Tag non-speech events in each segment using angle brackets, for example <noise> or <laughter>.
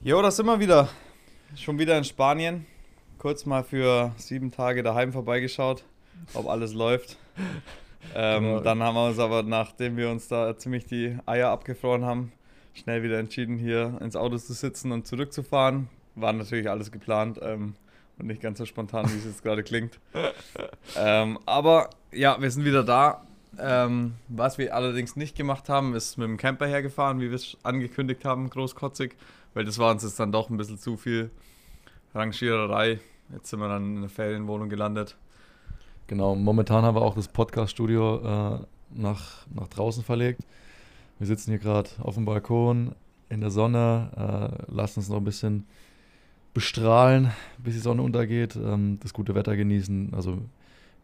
Jo, da sind wir wieder. Schon wieder in Spanien. Kurz mal für sieben Tage daheim vorbeigeschaut, ob alles läuft. Ähm, Genau. Dann haben wir uns aber, nachdem wir uns da ziemlich die Eier abgefroren haben, schnell wieder entschieden, hier ins Auto zu sitzen und zurückzufahren. War natürlich alles geplant ähm, und nicht ganz so spontan, wie es jetzt gerade klingt. Ähm, aber ja, wir sind wieder da. Ähm, was wir allerdings nicht gemacht haben, ist mit dem Camper hergefahren, wie wir es angekündigt haben, großkotzig, weil das war uns jetzt dann doch ein bisschen zu viel Rangiererei. Jetzt sind wir dann in einer Ferienwohnung gelandet. Genau, momentan haben wir auch das Podcast-Studio äh, nach, nach draußen verlegt. Wir sitzen hier gerade auf dem Balkon in der Sonne, äh, lassen uns noch ein bisschen bestrahlen, bis die Sonne untergeht, ähm, das gute Wetter genießen. Also,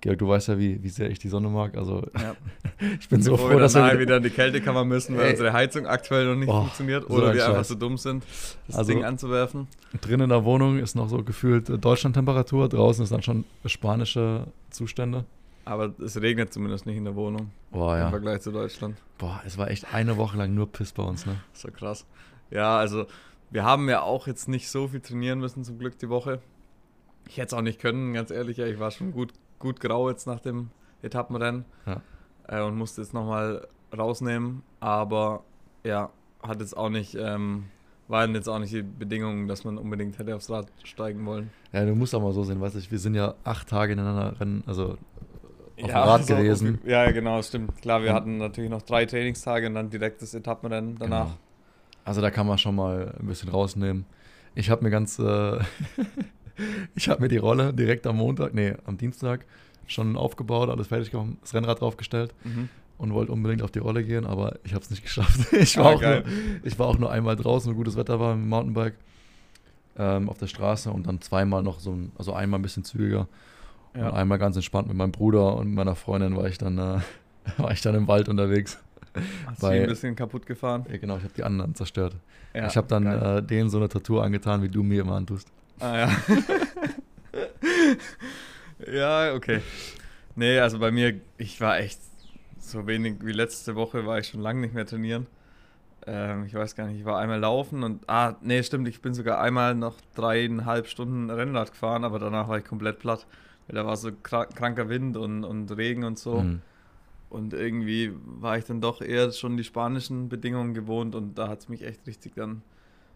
Georg, du weißt ja, wie, wie sehr ich die Sonne mag. Also, Ja. <laughs> ich bin so froh, wir dass wir wieder, wieder in die Kältekammer müssen, weil Ey. unsere Heizung aktuell noch nicht Oh, funktioniert so oder ein wir einfach Scheiß. so dumm sind, das Also- Ding anzuwerfen. drin in der Wohnung ist noch so gefühlt äh, Deutschlandtemperatur, draußen ist dann schon spanische Zustände. Aber es regnet zumindest nicht in der Wohnung Boah, im ja. Vergleich zu Deutschland. Boah, es war echt eine Woche lang nur Piss bei uns, ne? So krass. Ja, also wir haben ja auch jetzt nicht so viel trainieren müssen, zum Glück die Woche. Ich hätte es auch nicht können, ganz ehrlich. Ich war schon gut, gut grau jetzt nach dem Etappenrennen Ja. äh, und musste jetzt nochmal rausnehmen. Aber ja, hat jetzt auch nicht, ähm, waren jetzt auch nicht die Bedingungen, dass man unbedingt hätte aufs Rad steigen wollen. Ja, du musst auch mal so sehen, weißt du, wir sind ja acht Tage ineinander rennen, also auf dem Ja, Rad so, gewesen. Ja, genau, stimmt. Klar, wir hatten natürlich noch drei Trainingstage und dann direkt das Etappenrennen danach. Genau. Also da kann man schon mal ein bisschen rausnehmen. Ich habe mir ganz, äh, <laughs> ich habe mir die Rolle direkt am Montag, nee, am Dienstag schon aufgebaut, alles fertig gemacht, das Rennrad draufgestellt Mhm. und wollte unbedingt auf die Rolle gehen, aber ich habe es nicht <laughs> geschafft. Ich war, Ah, auch geil. nur, ich war auch nur einmal draußen, wo gutes Wetter war mit dem Mountainbike ähm, auf der Straße und dann zweimal noch so, ein, also einmal ein bisschen zügiger Ja. und einmal ganz entspannt mit meinem Bruder und meiner Freundin war ich dann, äh, <laughs> war ich dann im Wald unterwegs. Hast Bei- ein bisschen kaputt gefahren? Ja, genau, ich habe die anderen zerstört. Ja, ich habe dann äh, denen so eine Tattoo angetan, wie du mir immer antust. Ah ja. <laughs> ja, okay. Nee, also bei mir, ich war echt so wenig wie letzte Woche, war ich schon lange nicht mehr trainieren. Ähm, ich weiß gar nicht, ich war einmal laufen und, ah, nee, stimmt, ich bin sogar einmal noch dreieinhalb Stunden Rennrad gefahren, aber danach war ich komplett platt. Weil da war so kra kranker Wind und, und Regen und so. Mhm. Und irgendwie war ich dann doch eher schon die spanischen Bedingungen gewohnt und da hat es mich echt richtig dann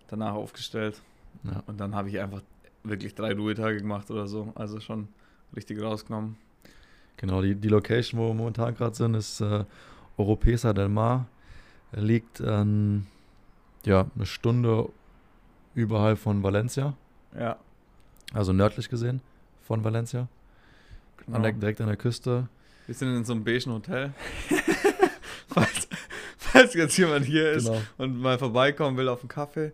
danach aufgestellt. Ja. Und dann habe ich einfach wirklich drei Ruhetage gemacht oder so. Also schon richtig rausgenommen. Genau, die, die Location, wo wir momentan gerade sind, ist äh, Oropesa del Mar. Er liegt ähm, ja, eine Stunde überhalb von Valencia, Ja. also nördlich gesehen von Valencia, Genau. an der, direkt an der Küste. Wir sind in so einem beigen Hotel. <laughs> falls, falls jetzt jemand hier ist Genau. und mal vorbeikommen will auf einen Kaffee.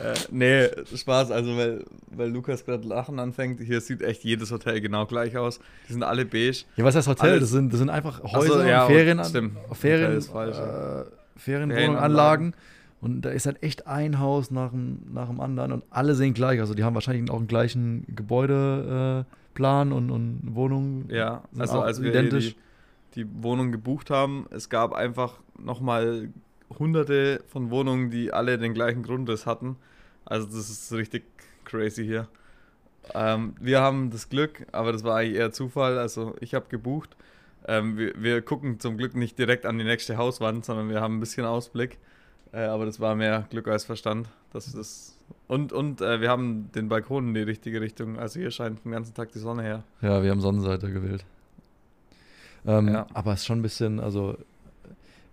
Äh, nee, Spaß, also weil, weil Lukas gerade lachen anfängt. Hier sieht echt jedes Hotel genau gleich aus. Die sind alle beige. Ja, was heißt Hotel? Alles- Das sind, das sind einfach so, Häuser, ja, und Ferien, stimmt. Ferien, ist falsch, äh, Ferienwohnungen, Ferienanlagen. Anlagen. Und da ist halt echt ein Haus nach dem, nach dem anderen und alle sehen gleich. Also die haben wahrscheinlich auch einen gleichen Gebäudeplan äh, Plan und, und Wohnungen. Ja, also als wir identisch. die, die Wohnung gebucht haben, es gab einfach nochmal hunderte von Wohnungen, die alle den gleichen Grundriss hatten. Also das ist richtig crazy hier. Ähm, wir haben das Glück, aber das war eigentlich eher Zufall. Also ich habe gebucht. Ähm, wir, wir gucken zum Glück nicht direkt an die nächste Hauswand, sondern wir haben ein bisschen Ausblick. Äh, aber das war mehr Glück als Verstand. Das ist und und äh, wir haben den Balkon in die richtige Richtung. Also hier scheint den ganzen Tag die Sonne her. Ja, wir haben Sonnenseite gewählt. Ähm, Ja. Aber es ist schon ein bisschen, also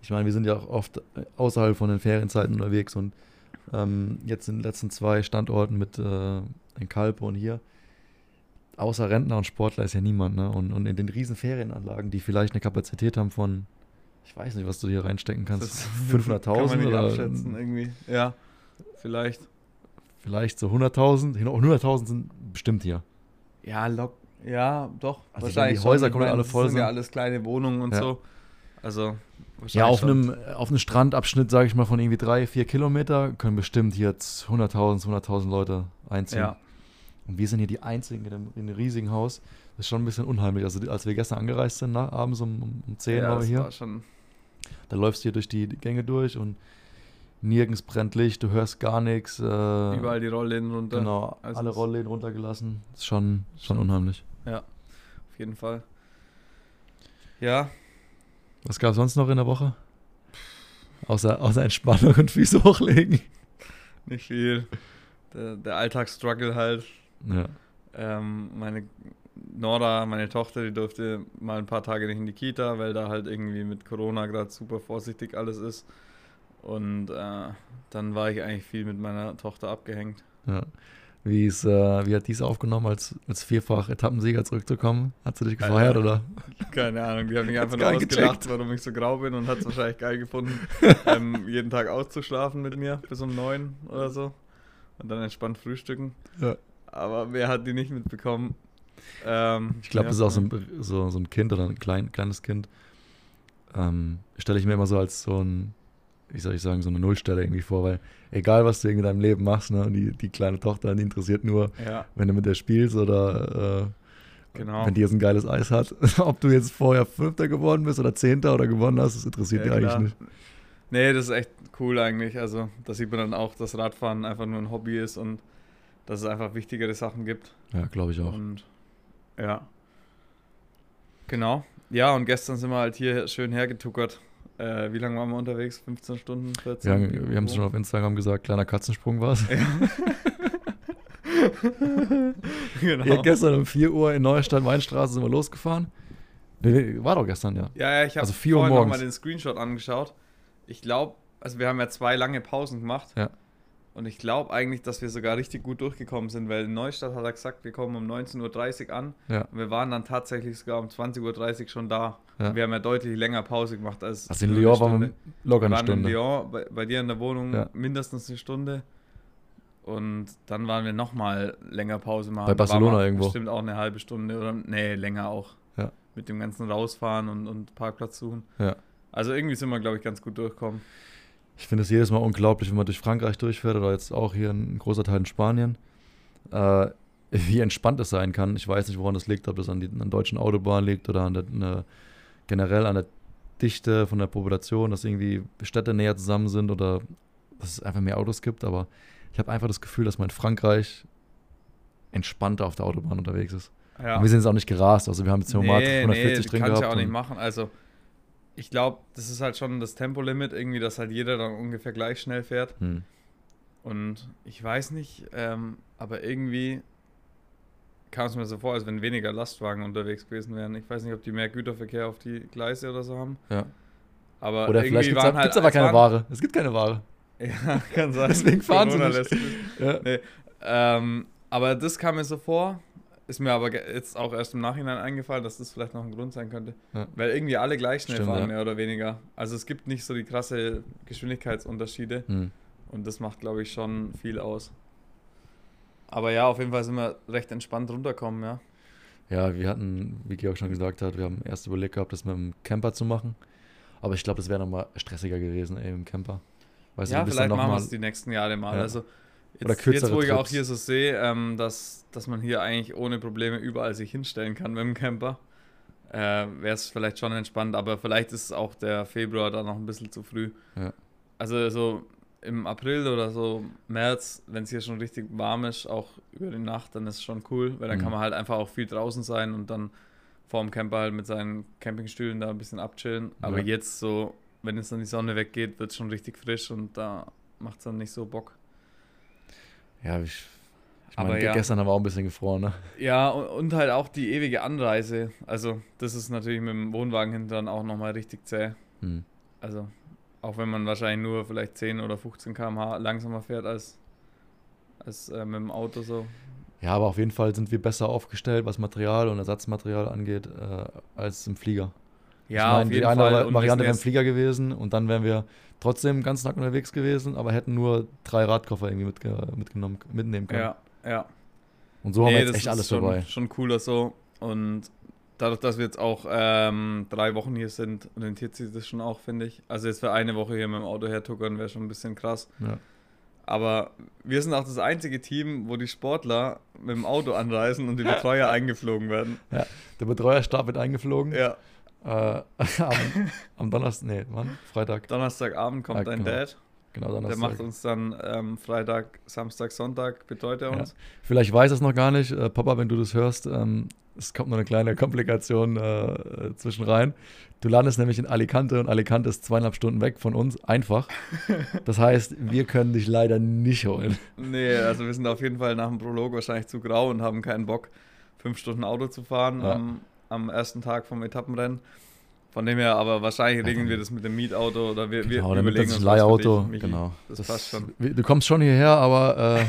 ich meine, wir sind ja auch oft außerhalb von den Ferienzeiten unterwegs und ähm, jetzt in den letzten zwei Standorten mit äh, in Kalpe und hier, außer Rentner und Sportler ist ja niemand, ne? Und, und in den riesen Ferienanlagen, die vielleicht eine Kapazität haben von, ich weiß nicht, was du hier reinstecken kannst, Das 500.000 <laughs> Kann man nicht oder abschätzen, irgendwie. Ja, vielleicht. Vielleicht so 100.000, Genau, 100.000 sind bestimmt hier. Ja, lock. Ja, doch. Also wahrscheinlich. die Häuser meine, alle das voll sind ja alles kleine Wohnungen und Ja. so. Also, Ja, auf einem, auf einem Strandabschnitt, sage ich mal, von irgendwie drei, vier Kilometer können bestimmt jetzt 100.000, 200.000 Leute einziehen. Ja. Und wir sind hier die Einzigen in dem, in dem riesigen Haus. ist schon ein bisschen unheimlich. Also, als wir gestern angereist sind, nach, abends um, um, um 10 ja, waren wir das hier, war schon. da läufst du hier durch die Gänge durch und nirgends brennt Licht, du hörst gar nichts. Äh, Überall die Rollläden runter. Genau, Also alle Rollläden runtergelassen. Ist schon, schon unheimlich. Auf jeden Fall. Ja, Was gab es sonst noch in der Woche? Außer, außer Entspannung und Füße hochlegen. nicht viel. Der, der Alltagsstruggle halt. Ja. Ähm, meine Nora, meine Tochter, die durfte mal ein paar Tage nicht in die Kita, weil da halt irgendwie mit Corona gerade super vorsichtig alles ist. Und äh, dann war ich eigentlich viel mit meiner Tochter abgehängt. ja. Wie, ist, äh, wie hat dies aufgenommen, als, als vierfach Etappensieger zurückzukommen? Hat sie dich gefeiert oder? Keine Ahnung, die haben mich einfach nur ausgelacht, gecheckt. warum ich so grau bin und hat es wahrscheinlich geil gefunden, <laughs> ähm, jeden Tag auszuschlafen mit mir bis um neun oder so und dann entspannt frühstücken. Ja. Aber wer hat die nicht mitbekommen? Ähm, Ich glaube, ja, das ist auch so ein, so, so ein Kind oder ein klein, kleines Kind. Ähm, Stelle ich mir immer so als so ein, wie soll ich sagen, so eine Nullstelle irgendwie vor, weil egal, was du in deinem Leben machst, ne, die, die kleine Tochter, die interessiert nur, Ja, wenn du mit der spielst oder äh, genau. wenn die jetzt ein geiles Eis hat. <laughs> Ob du jetzt vorher Fünfter geworden bist oder Zehnter oder gewonnen hast, das interessiert Ja, die eigentlich nicht. Nee, das ist echt cool eigentlich. Also, da sieht man dann auch, dass Radfahren einfach nur ein Hobby ist und dass es einfach wichtigere Sachen gibt. Ja, glaube ich auch. Und ja. Genau. Ja, und gestern sind wir halt hier schön hergetuckert. Äh, wie lange waren wir unterwegs? 15 Stunden? 14? Wir haben wir haben es schon auf Instagram gesagt, kleiner Katzensprung war es. <laughs> genau. Ja, gestern um 4 Uhr in Neustadt, Weinstraße sind wir losgefahren. War doch gestern, ja. Ja, ja, ich habe Also 4 Uhr morgens. mal den Screenshot angeschaut. Ich glaube, also wir haben ja zwei lange Pausen gemacht. Ja. Und ich glaube eigentlich, dass wir sogar richtig gut durchgekommen sind, weil in Neustadt hat er gesagt, wir kommen um 19.30 Uhr an. Ja. Und wir waren dann tatsächlich sogar um 20.30 Uhr schon da. Ja. Und wir haben ja deutlich länger Pause gemacht als Also in Lyon waren wir Stunde. locker Wir eine waren in Stunde. Lyon, bei, bei dir in der Wohnung Ja. mindestens eine Stunde. Und dann waren wir nochmal länger Pause machen. Bei Barcelona wir irgendwo. Bestimmt auch eine halbe Stunde oder nee, länger auch. Ja. Mit dem ganzen Rausfahren und, und Parkplatz suchen. Ja. Also irgendwie sind wir, glaube ich, ganz gut durchgekommen. Ich finde es jedes Mal unglaublich, wenn man durch Frankreich durchfährt oder jetzt auch hier ein großer Teil in Spanien, äh, wie entspannt es sein kann. Ich weiß nicht, woran das liegt, ob das an, die, an deutschen Autobahnen liegt oder an der, ne, generell an der Dichte von der Population, dass irgendwie Städte näher zusammen sind oder dass es einfach mehr Autos gibt. Aber ich habe einfach das Gefühl, dass man in Frankreich entspannter auf der Autobahn unterwegs ist. Ja. Und wir sind jetzt auch nicht gerast. Also wir haben jetzt Format 140 nee, drin kannst gehabt. ja auch nicht machen. Also ich glaube, das ist halt schon das Tempolimit irgendwie, dass halt jeder dann ungefähr gleich schnell fährt. Hm. Und ich weiß nicht, ähm, aber irgendwie kam es mir so vor, als wenn weniger Lastwagen unterwegs gewesen wären. Ich weiß nicht, ob die mehr Güterverkehr auf die Gleise oder so haben. Ja. Aber Oder irgendwie vielleicht gibt es halt, aber keine waren- Ware. Es gibt keine Ware. <laughs> Ja, kann sein. <laughs> Deswegen fahren sie nicht. Ja. Nee, ähm, aber das kam mir so vor, ist mir aber jetzt auch erst im Nachhinein eingefallen, dass das vielleicht noch ein Grund sein könnte. Ja. Weil irgendwie alle gleich schnell Stimmt, fahren, ja. mehr oder weniger. Also es gibt nicht so die krasse Geschwindigkeitsunterschiede Hm. und das macht, glaube ich, schon viel aus. Aber ja, auf jeden Fall sind wir recht entspannt runterkommen, ja. Ja, wir hatten, wie Georg schon gesagt hat, wir haben erst überlegt gehabt, das mit dem Camper zu machen. Aber ich glaube, das wäre nochmal stressiger gewesen, ey, im Camper. Weißt ja, du, vielleicht machen wir es die nächsten Jahre mal. Ja. Also Oder jetzt, kürzere jetzt, wo ich auch Trips. hier so sehe, ähm, dass, dass man hier eigentlich ohne Probleme überall sich hinstellen kann mit dem Camper, äh, wäre es vielleicht schon entspannt. Aber vielleicht ist auch der Februar da noch ein bisschen zu früh. Ja. Also so im April oder so März, wenn es hier schon richtig warm ist, auch über die Nacht, dann ist es schon cool, weil dann Mhm. kann man halt einfach auch viel draußen sein und dann vorm Camper halt mit seinen Campingstühlen da ein bisschen abchillen. Aber Ja. jetzt so, wenn jetzt dann die Sonne weggeht, wird es schon richtig frisch und da macht es dann nicht so Bock. Ja, ich, ich Aber meine, ja. gestern haben wir auch ein bisschen gefroren, ne? Ja, und, und halt auch die ewige Anreise. Also, das ist natürlich mit dem Wohnwagen hinten dann auch nochmal richtig zäh. Hm. Also, auch wenn man wahrscheinlich nur vielleicht 10 oder 15 km/h langsamer fährt als, als äh, mit dem Auto so. Ja, aber auf jeden Fall sind wir besser aufgestellt, was Material und Ersatzmaterial angeht, äh, als im Flieger. Ja, ich meine, die eine Variante wäre im Flieger gewesen und dann wären wir trotzdem den ganzen Tag unterwegs gewesen, aber hätten nur drei Radkoffer irgendwie mitge mitgenommen, mitnehmen können. ja, ja. Und so haben wir Nee, jetzt das echt alles schon, dabei. Schon cooler so. Und dadurch, dass wir jetzt auch ähm, drei Wochen hier sind, rentiert sich das schon auch, finde ich. Also jetzt für eine Woche hier mit dem Auto hertuckern wäre schon ein bisschen krass. Ja. Aber wir sind auch das einzige Team, wo die Sportler mit dem Auto anreisen und die Betreuer <laughs> eingeflogen werden. Ja, der Betreuerstab wird eingeflogen. Ja. Äh, <laughs> am, am Donnerstag, nee, wann? Freitag. Donnerstagabend kommt Ja, dein genau. Dad. Genau, Der Donnerstag. macht uns dann ähm, Freitag, Samstag, Sonntag, betreut er Ja. uns. Vielleicht weiß er es noch gar nicht. Äh, Papa, wenn du das hörst, ähm, es kommt noch eine kleine Komplikation äh, zwischen rein. Du landest nämlich in Alicante und Alicante ist zweieinhalb Stunden weg von uns, einfach. <laughs> Das heißt, wir können dich leider nicht holen. Nee, also wir sind auf jeden Fall nach dem Prolog wahrscheinlich zu grau und haben keinen Bock, fünf Stunden Auto zu fahren Ja. am, am ersten Tag vom Etappenrennen. Von dem her, aber wahrscheinlich regeln wir das mit dem Mietauto oder wir, wir Genau, mit überlegen das uns Leihauto. dich. Genau. Das, passt schon. wir- Du kommst schon hierher, aber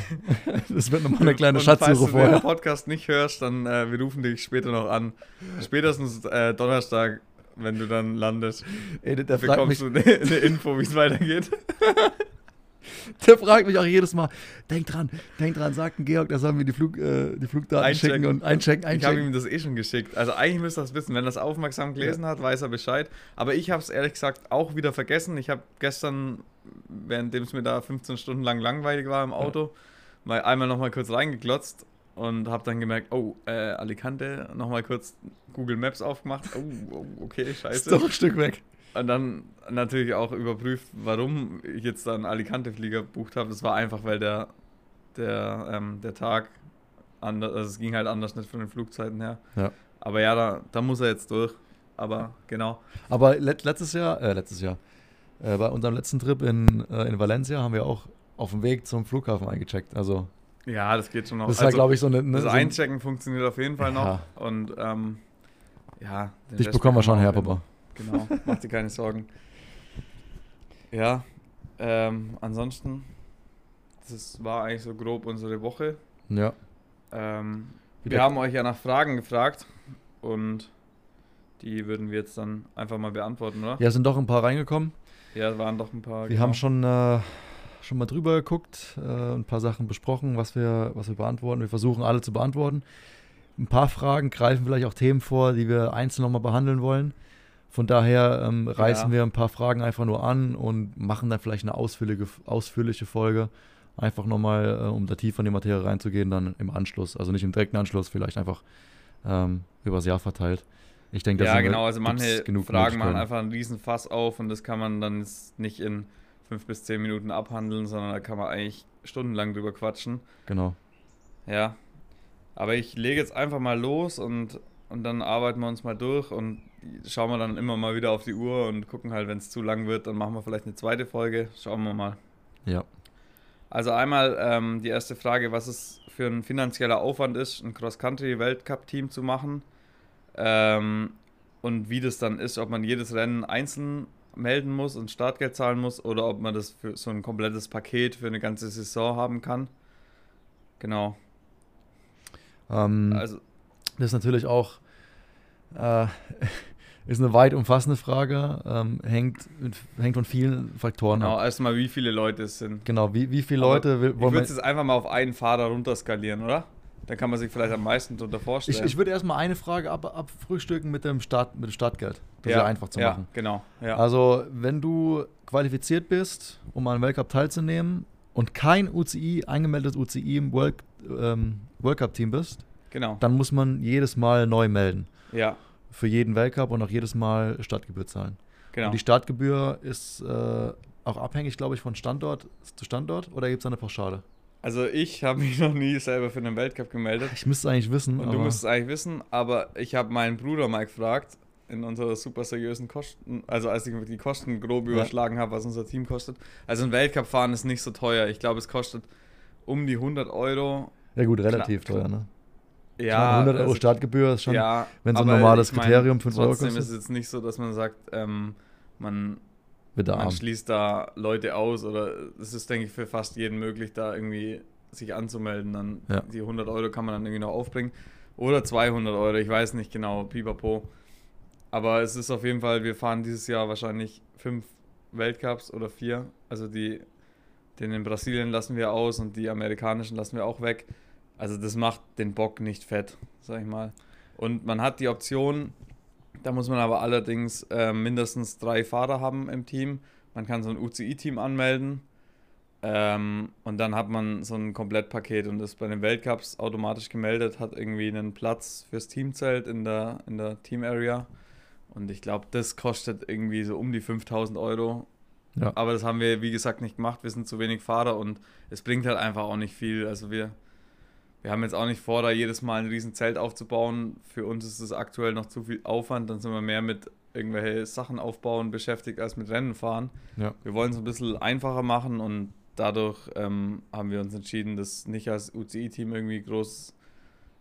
äh, <laughs> das wird nochmal eine kleine Und falls Schatzsuche du den vorher. Podcast nicht hörst, dann äh, wir rufen dich später noch an. Spätestens äh, Donnerstag, wenn du dann landest, Ey, bekommst du eine, eine Info, wie es weitergeht. <laughs> <laughs> der fragt mich auch jedes Mal, denk dran, denk dran, sagt ein Georg, der soll mir die, Flug, äh, die Flugdaten Einchecken. schicken und einchecken, Ich habe einchecken. ihm das eh schon geschickt. Also eigentlich müsste er es wissen. Wenn er es aufmerksam gelesen hat, weiß er Bescheid. Aber ich habe es ehrlich gesagt auch wieder vergessen. Ich habe gestern, währenddem es mir da 15 Stunden lang langweilig war im Auto, mal einmal nochmal kurz reingeglotzt und habe dann gemerkt, oh, äh, Alicante, nochmal kurz Google Maps aufgemacht. Oh, oh okay, ist scheiße. doch ein Stück weg. Und dann natürlich auch überprüft, warum ich jetzt dann Alicante-Flieger gebucht habe. Das war einfach, weil der, der, ähm, der Tag anders, also es ging halt anders nicht von den Flugzeiten her. Ja. Aber ja, da, da muss er jetzt durch. Aber genau. Aber let, letztes Jahr, äh, letztes Jahr, äh, bei unserem letzten Trip in, äh, in Valencia haben wir auch auf dem Weg zum Flughafen eingecheckt. Also, Ja, das geht schon noch. das halt, glaube ich, so eine. Ne, das so ein, Einchecken funktioniert auf jeden Fall noch. Ja. Und ähm, ja, dich bekommen wir schon her. Papa. Genau, mach dir keine Sorgen. Ja, ähm, ansonsten, das war eigentlich so grob unsere Woche. Ja. Ähm, wir haben euch ja nach Fragen gefragt und die würden wir jetzt dann einfach mal beantworten, oder? Ja, sind doch ein paar reingekommen. Ja, waren doch ein paar. Wir genau. haben schon, äh, schon mal drüber geguckt, äh, ein paar Sachen besprochen, was wir, was wir beantworten. Wir versuchen alle zu beantworten. Ein paar Fragen greifen vielleicht auch Themen vor, die wir einzeln nochmal behandeln wollen. Von daher ähm, reißen Ja. wir ein paar Fragen einfach nur an und machen dann vielleicht eine ausführliche, ausführliche Folge. Einfach nochmal, äh, um da tiefer in die Materie reinzugehen, dann im Anschluss. Also nicht im direkten Anschluss, vielleicht einfach ähm, übers Jahr verteilt. Ich denke, da Ja, sind wir- genau. Also manche genug Fragen machen einfach einen riesen Fass auf und das kann man dann nicht in fünf bis zehn Minuten abhandeln, sondern da kann man eigentlich stundenlang drüber quatschen. Genau. Ja. Aber ich lege jetzt einfach mal los und, und dann arbeiten wir uns mal durch und schauen wir dann immer mal wieder auf die Uhr und gucken halt, wenn es zu lang wird, dann machen wir vielleicht eine zweite Folge. Schauen wir mal. Ja. Also einmal ähm, die erste Frage, was es für ein finanzieller Aufwand ist, ein Cross-Country-Weltcup-Team zu machen. Ähm, und wie das dann ist, ob man jedes Rennen einzeln melden muss und Startgeld zahlen muss oder ob man das für so ein komplettes Paket für eine ganze Saison haben kann. Genau. Ähm, Also Das ist natürlich auch äh, ist eine weit umfassende Frage, ähm, hängt, hängt von vielen Faktoren genau, ab. erstmal wie viele Leute es sind. Genau, wie, wie viele Aber Leute will, Ich wollen würde wir. es jetzt einfach mal auf einen Fahrer runterskalieren, oder? Dann kann man sich vielleicht am meisten darunter Ich, vorstellen. ich würde erstmal eine Frage ab, abfrühstücken mit dem, Start, mit dem Startgeld. Das ist ja einfach zu ja, machen. Genau. Ja. Also, wenn du qualifiziert bist, um an Weltcup teilzunehmen und kein UCI, eingemeldetes UCI im World, ähm, World Cup Team bist, genau. dann muss man jedes Mal neu melden. Ja, Für jeden Weltcup und auch jedes Mal Startgebühr zahlen. genau. Und die Startgebühr ist äh, auch abhängig, glaube ich, von Standort zu Standort oder gibt es eine Pauschale? Also ich habe mich <laughs> noch nie selber für einen Weltcup gemeldet. Ich müsste es eigentlich wissen. Und du musst es eigentlich wissen, aber ich habe meinen Bruder mal gefragt, in unserer super seriösen Kosten, also als ich die Kosten grob Ja. überschlagen habe, was unser Team kostet. Also ein Weltcup fahren ist nicht so teuer. Ich glaube, es kostet um die 100 Euro. ja gut, relativ Klar. teuer, ne? Ja, meine, 100 Euro also- Startgebühr ist schon, ja, wenn so ein normales ich mein, Kriterium 5 Euro Trotzdem kostet. ist es jetzt nicht so, dass man sagt, ähm, man, man schließt da Leute aus oder es ist, denke ich, für fast jeden möglich, da irgendwie sich anzumelden. Dann Ja. die 100 Euro kann man dann irgendwie noch aufbringen. Oder 200 Euro, ich weiß nicht genau, pipapo. Aber es ist auf jeden Fall, wir fahren dieses Jahr wahrscheinlich fünf Weltcups oder vier. Also die, den in Brasilien lassen wir aus und die amerikanischen lassen wir auch weg. Also das macht den Bock nicht fett, sag ich mal. Und man hat die Option, da muss man aber allerdings äh, mindestens drei Fahrer haben im Team. Man kann so ein UCI-Team anmelden. Ähm, und dann hat man so ein Komplettpaket und ist bei den Weltcups automatisch gemeldet, hat irgendwie einen Platz fürs Teamzelt in der, in der Team Area. Und ich glaube, das kostet irgendwie so um die 5000 Euro. Ja. Aber das haben wir, wie gesagt, nicht gemacht. Wir sind zu wenig Fahrer und es bringt halt einfach auch nicht viel. Also wir, wir haben jetzt auch nicht vor, da jedes Mal ein riesen Zelt aufzubauen. Für uns ist das aktuell noch zu viel Aufwand. Dann sind wir mehr mit irgendwelche Sachen aufbauen beschäftigt als mit Rennen fahren. Ja. Wir wollen es ein bisschen einfacher machen und dadurch ähm, haben wir uns entschieden, das nicht als UCI-Team irgendwie groß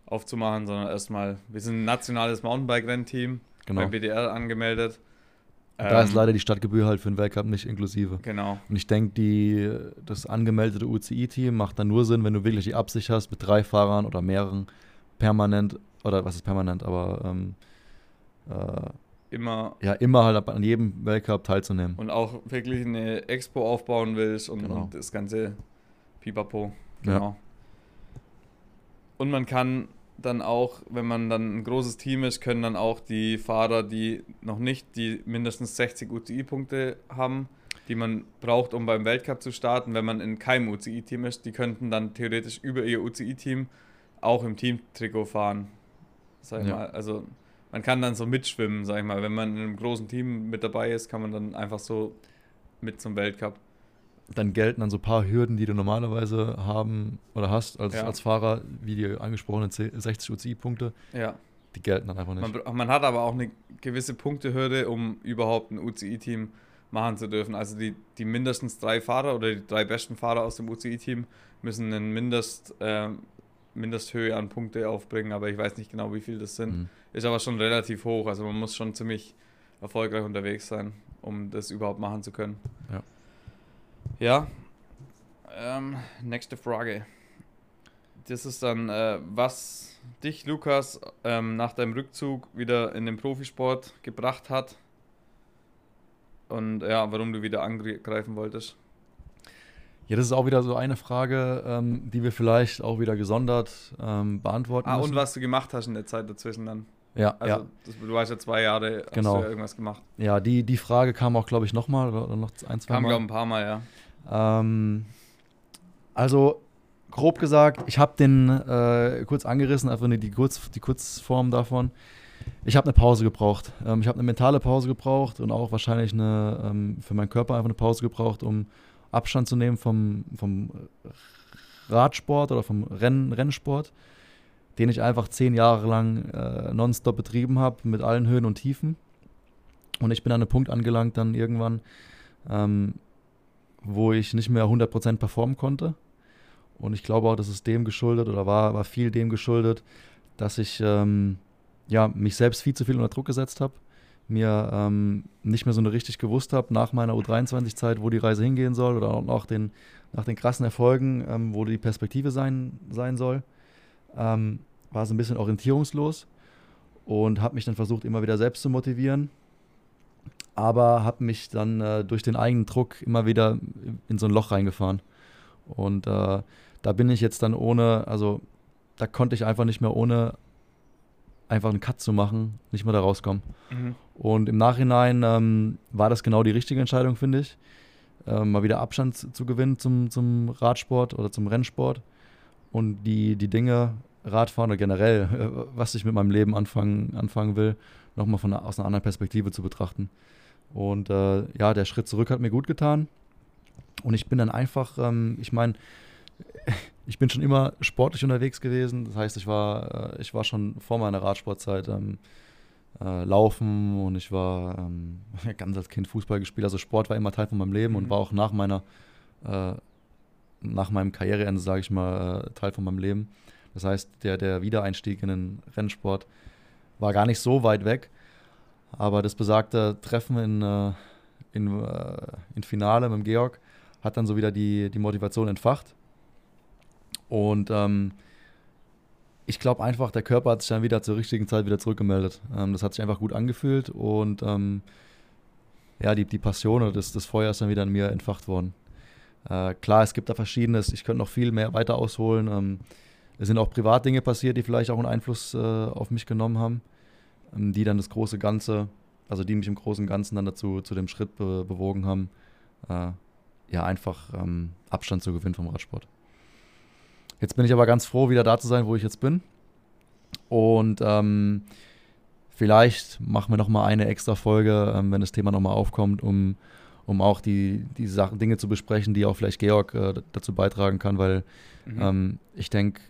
aufzumachen, sondern erstmal, wir sind ein nationales Mountainbike-Rennteam Genau. beim BDR angemeldet. Da ist Ähm, leider die Stadtgebühr halt für den Weltcup nicht inklusive. Genau, Und ich denke, das angemeldete UCI-Team macht dann nur Sinn, wenn du wirklich die Absicht hast, mit drei Fahrern oder mehreren permanent, oder was ist permanent, aber ähm, äh, immer ja, immer halt an jedem Weltcup teilzunehmen. und auch wirklich eine Expo aufbauen willst und, Genau. und das ganze Pipapo. Ja. Genau. Und man kann dann auch, wenn man dann ein großes Team ist, können dann auch die Fahrer, die noch nicht die mindestens 60 UCI-Punkte haben, die man braucht, um beim Weltcup zu starten, wenn man in keinem UCI-Team ist, die könnten dann theoretisch über ihr UCI-Team auch im Teamtrikot fahren. Sag ich Ja. mal. Also man kann dann so mitschwimmen, sag ich mal. Wenn man in einem großen Team mit dabei ist, kann man dann einfach so mit zum Weltcup. Dann gelten dann so ein paar Hürden, die du normalerweise haben oder hast als, Ja. als Fahrer, wie die angesprochenen 10 60 UCI-Punkte, Ja. die gelten dann einfach nicht. Man, man hat aber auch eine gewisse Punktehürde, um überhaupt ein UCI-Team machen zu dürfen. Also die, die mindestens drei Fahrer oder die drei besten Fahrer aus dem UCI-Team müssen eine Mindest, äh, Mindesthöhe an Punkte aufbringen, aber ich weiß nicht genau, wie viel das sind. Mhm. Ist aber schon relativ hoch. Also man muss schon ziemlich erfolgreich unterwegs sein, um das überhaupt machen zu können. Ja. Ja. Ähm, nächste Frage. Das ist dann, äh, was dich, Lukas, ähm, nach deinem Rückzug wieder in den Profisport gebracht hat. Und ja, warum du wieder angreifen wolltest. Ja, das ist auch wieder so eine Frage, ähm, die wir vielleicht auch wieder gesondert ähm, beantworten Ah, müssen. und was du gemacht hast in der Zeit dazwischen dann. Ja, Also, ja, das, du warst ja zwei Jahre, hast Genau. du ja irgendwas gemacht. ja die, die Frage kam auch, glaube ich, nochmal oder, noch ein, zwei Kam, Mal. glaube ich, ein paar Mal, ja. Ähm, also, grob gesagt, ich habe den äh, kurz angerissen, einfach nur die, Kurz, die Kurzform davon. Ich habe eine Pause gebraucht. Ähm, ich habe eine mentale Pause gebraucht und auch wahrscheinlich eine, ähm, für meinen Körper einfach eine Pause gebraucht, um Abstand zu nehmen vom, vom Radsport oder vom Renn, Rennsport, den ich einfach zehn Jahre lang äh, nonstop betrieben habe, mit allen Höhen und Tiefen. Und ich bin an einem Punkt angelangt, dann irgendwann, ähm, wo ich nicht mehr 100% performen konnte. Und ich glaube auch, das ist dem geschuldet oder war, war viel dem geschuldet, dass ich ähm, ja, mich selbst viel zu viel unter Druck gesetzt habe, mir ähm, nicht mehr so richtig gewusst habe nach meiner U23-Zeit, wo die Reise hingehen soll oder auch nach den, nach den krassen Erfolgen, ähm, wo die Perspektive sein, sein soll. Ähm, war so ein bisschen orientierungslos und habe mich dann versucht, immer wieder selbst zu motivieren aber habe mich dann äh, durch den eigenen Druck immer wieder in so ein Loch reingefahren. Und äh, da bin ich jetzt dann ohne, also da konnte ich einfach nicht mehr ohne einfach einen Cut zu machen, nicht mehr da rauskommen. Mhm. Und im Nachhinein ähm, war das genau die richtige Entscheidung, finde ich. Ähm, mal wieder Abstand zu, zu gewinnen zum, zum Radsport oder zum Rennsport. Und die, die Dinge, Radfahren oder generell, äh, <laughs> was ich mit meinem Leben anfangen, anfangen will, nochmal von aus einer anderen Perspektive zu betrachten. Und äh, ja, der Schritt zurück hat mir gut getan. Und ich bin dann einfach, ähm, ich meine, <laughs> ich bin schon immer sportlich unterwegs gewesen. Das heißt, ich war, äh, ich war schon vor meiner Radsportzeit ähm, äh, laufen und ich war ähm, <laughs> ganz als Kind Fußball gespielt. Also Sport war immer Teil von meinem Leben und Mhm. war auch nach meiner, äh, nach meinem Karriereende, sage ich mal, äh, Teil von meinem Leben. Das heißt, der, der Wiedereinstieg in den Rennsport war gar nicht so weit weg. Aber das besagte Treffen in, äh, in, äh, in Finale mit dem Georg hat dann so wieder die, die Motivation entfacht. Und ähm, ich glaube einfach, der Körper hat sich dann wieder zur richtigen Zeit wieder zurückgemeldet. Ähm, das hat sich einfach gut angefühlt und ähm, ja, die, die Passion oder das, das Feuer ist dann wieder in mir entfacht worden. Äh, klar, es gibt da verschiedenes, ich könnte noch viel mehr weiter ausholen. Ähm, es sind auch Privatdinge passiert, die vielleicht auch einen Einfluss äh, auf mich genommen haben, die dann das große Ganze, also die mich im großen Ganzen dann dazu zu dem Schritt be bewogen haben, äh, ja einfach ähm, Abstand zu gewinnen vom Radsport. Jetzt bin ich aber ganz froh, wieder da zu sein, wo ich jetzt bin. Und ähm, vielleicht machen wir nochmal eine extra Folge, ähm, wenn das Thema nochmal aufkommt, um, um auch die, die Sachen, Dinge zu besprechen, die auch vielleicht Georg äh, dazu beitragen kann, weil mhm. ähm, ich denke,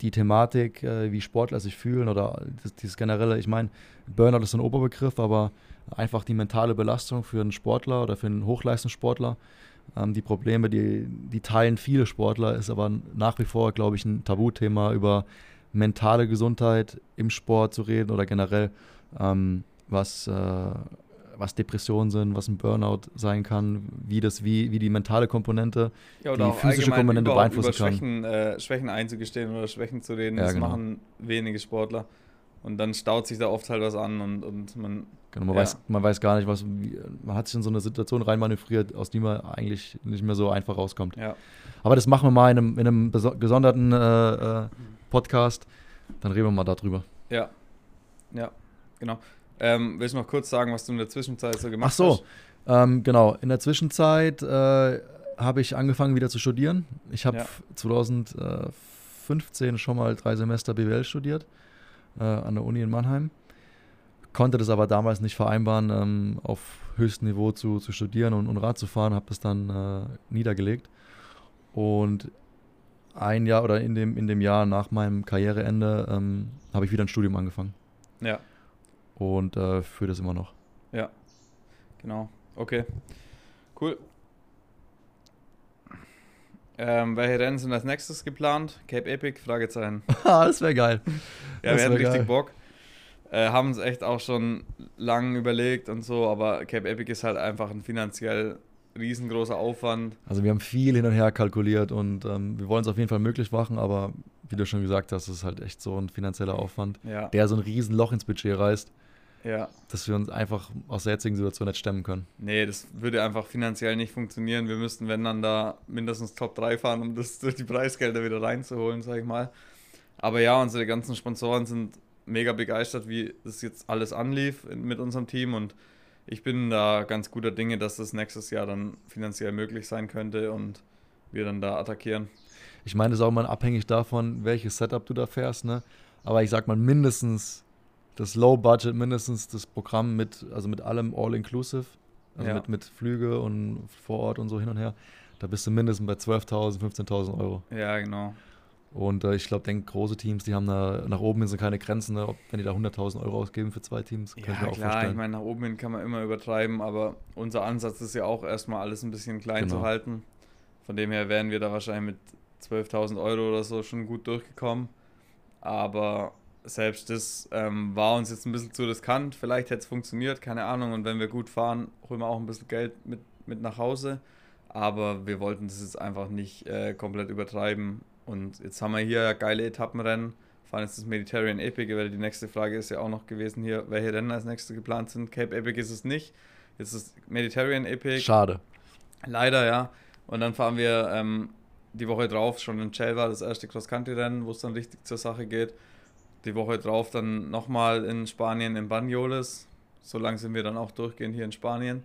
die Thematik, äh, wie Sportler sich fühlen oder das, dieses generelle, ich meine, Burnout ist ein Oberbegriff, aber einfach die mentale Belastung für einen Sportler oder für einen Hochleistungssportler, ähm, die Probleme, die, die teilen viele Sportler, ist aber nach wie vor, glaube ich, ein Tabuthema über mentale Gesundheit im Sport zu reden oder generell, ähm, was, äh, was Depressionen sind, was ein Burnout sein kann, wie das, wie, wie die mentale Komponente, ja, die physische Komponente beeinflussen über Schwächen, kann. Äh, Schwächen einzugestehen oder Schwächen zu reden, ja, das genau. machen wenige Sportler. Und dann staut sich da oft halt was an und, und man. Genau, man, ja. weiß, man weiß gar nicht, was. Wie, man hat sich in so eine Situation reinmanövriert, aus der man eigentlich nicht mehr so einfach rauskommt. Ja. Aber das machen wir mal in einem, in einem gesonderten äh, äh, Podcast. Dann reden wir mal darüber. Ja. Ja, genau. Ähm, willst du noch kurz sagen, was du in der Zwischenzeit so gemacht hast? Ach so, ähm, genau. In der Zwischenzeit äh, habe ich angefangen wieder zu studieren. Ich habe ja. 2015 schon mal drei Semester BWL studiert äh, an der Uni in Mannheim. Konnte das aber damals nicht vereinbaren, ähm, auf höchstem Niveau zu, zu studieren und, und Rad zu fahren, habe das dann äh, niedergelegt. Und ein Jahr oder in dem, in dem Jahr nach meinem Karriereende ähm, habe ich wieder ein Studium angefangen. Ja. Und äh, führe das immer noch. Ja, genau. Okay, cool. Ähm, welche Rennen sind als nächstes geplant? Cape Epic? Fragezeichen. <laughs> Ah, das wäre geil. ja, das wir hätten richtig geil. Bock. Äh, haben uns echt auch schon lang überlegt und so, aber Cape Epic ist halt einfach ein finanziell riesengroßer Aufwand. Also wir haben viel hin und her kalkuliert und ähm, wir wollen es auf jeden Fall möglich machen, aber wie du schon gesagt hast, ist halt echt so ein finanzieller Aufwand, ja. der so ein riesen Loch ins Budget reißt. Ja. Dass wir uns einfach aus der jetzigen Situation nicht stemmen können. Nee, das würde einfach finanziell nicht funktionieren. Wir müssten, wenn dann da mindestens Top 3 fahren, um das durch die Preisgelder wieder reinzuholen, sag ich mal. Aber ja, unsere ganzen Sponsoren sind mega begeistert, wie das jetzt alles anlief mit unserem Team und ich bin da ganz guter Dinge, dass das nächstes Jahr dann finanziell möglich sein könnte und wir dann da attackieren. Ich meine, das ist auch mal abhängig davon, welches Setup du da fährst, ne? Aber ich sag mal, mindestens das Low Budget, mindestens das Programm mit, also mit allem All-Inclusive, also ja. mit, mit Flüge und vor Ort und so hin und her, da bist du mindestens bei 12.000, 15.000 Euro. Ja, genau. Und äh, ich glaube, denke, große Teams, die haben da nach oben hin sind keine Grenzen, ne? Ob, wenn die da 100.000 Euro ausgeben für zwei Teams. Ja, ich mir auch klar, vorstellen. ich meine, nach oben hin kann man immer übertreiben, aber unser Ansatz ist ja auch erstmal alles ein bisschen klein genau. zu halten. Von dem her wären wir da wahrscheinlich mit 12.000 Euro oder so schon gut durchgekommen. Aber selbst das ähm, war uns jetzt ein bisschen zu riskant. Vielleicht hätte es funktioniert, keine Ahnung. Und wenn wir gut fahren, holen wir auch ein bisschen Geld mit, mit nach Hause. Aber wir wollten das jetzt einfach nicht äh, komplett übertreiben und jetzt haben wir hier geile Etappenrennen. Fahren jetzt das Mediterranean Epic, weil die nächste Frage ist ja auch noch gewesen hier, welche Rennen als nächstes geplant sind. Cape Epic ist es nicht. Jetzt ist das Mediterranean Epic. Schade. Leider, ja. Und dann fahren wir ähm, die Woche drauf schon in Chelva, das erste Cross-Country-Rennen, wo es dann richtig zur Sache geht. Die Woche drauf dann nochmal in Spanien in Banyoles. So lange sind wir dann auch durchgehend hier in Spanien.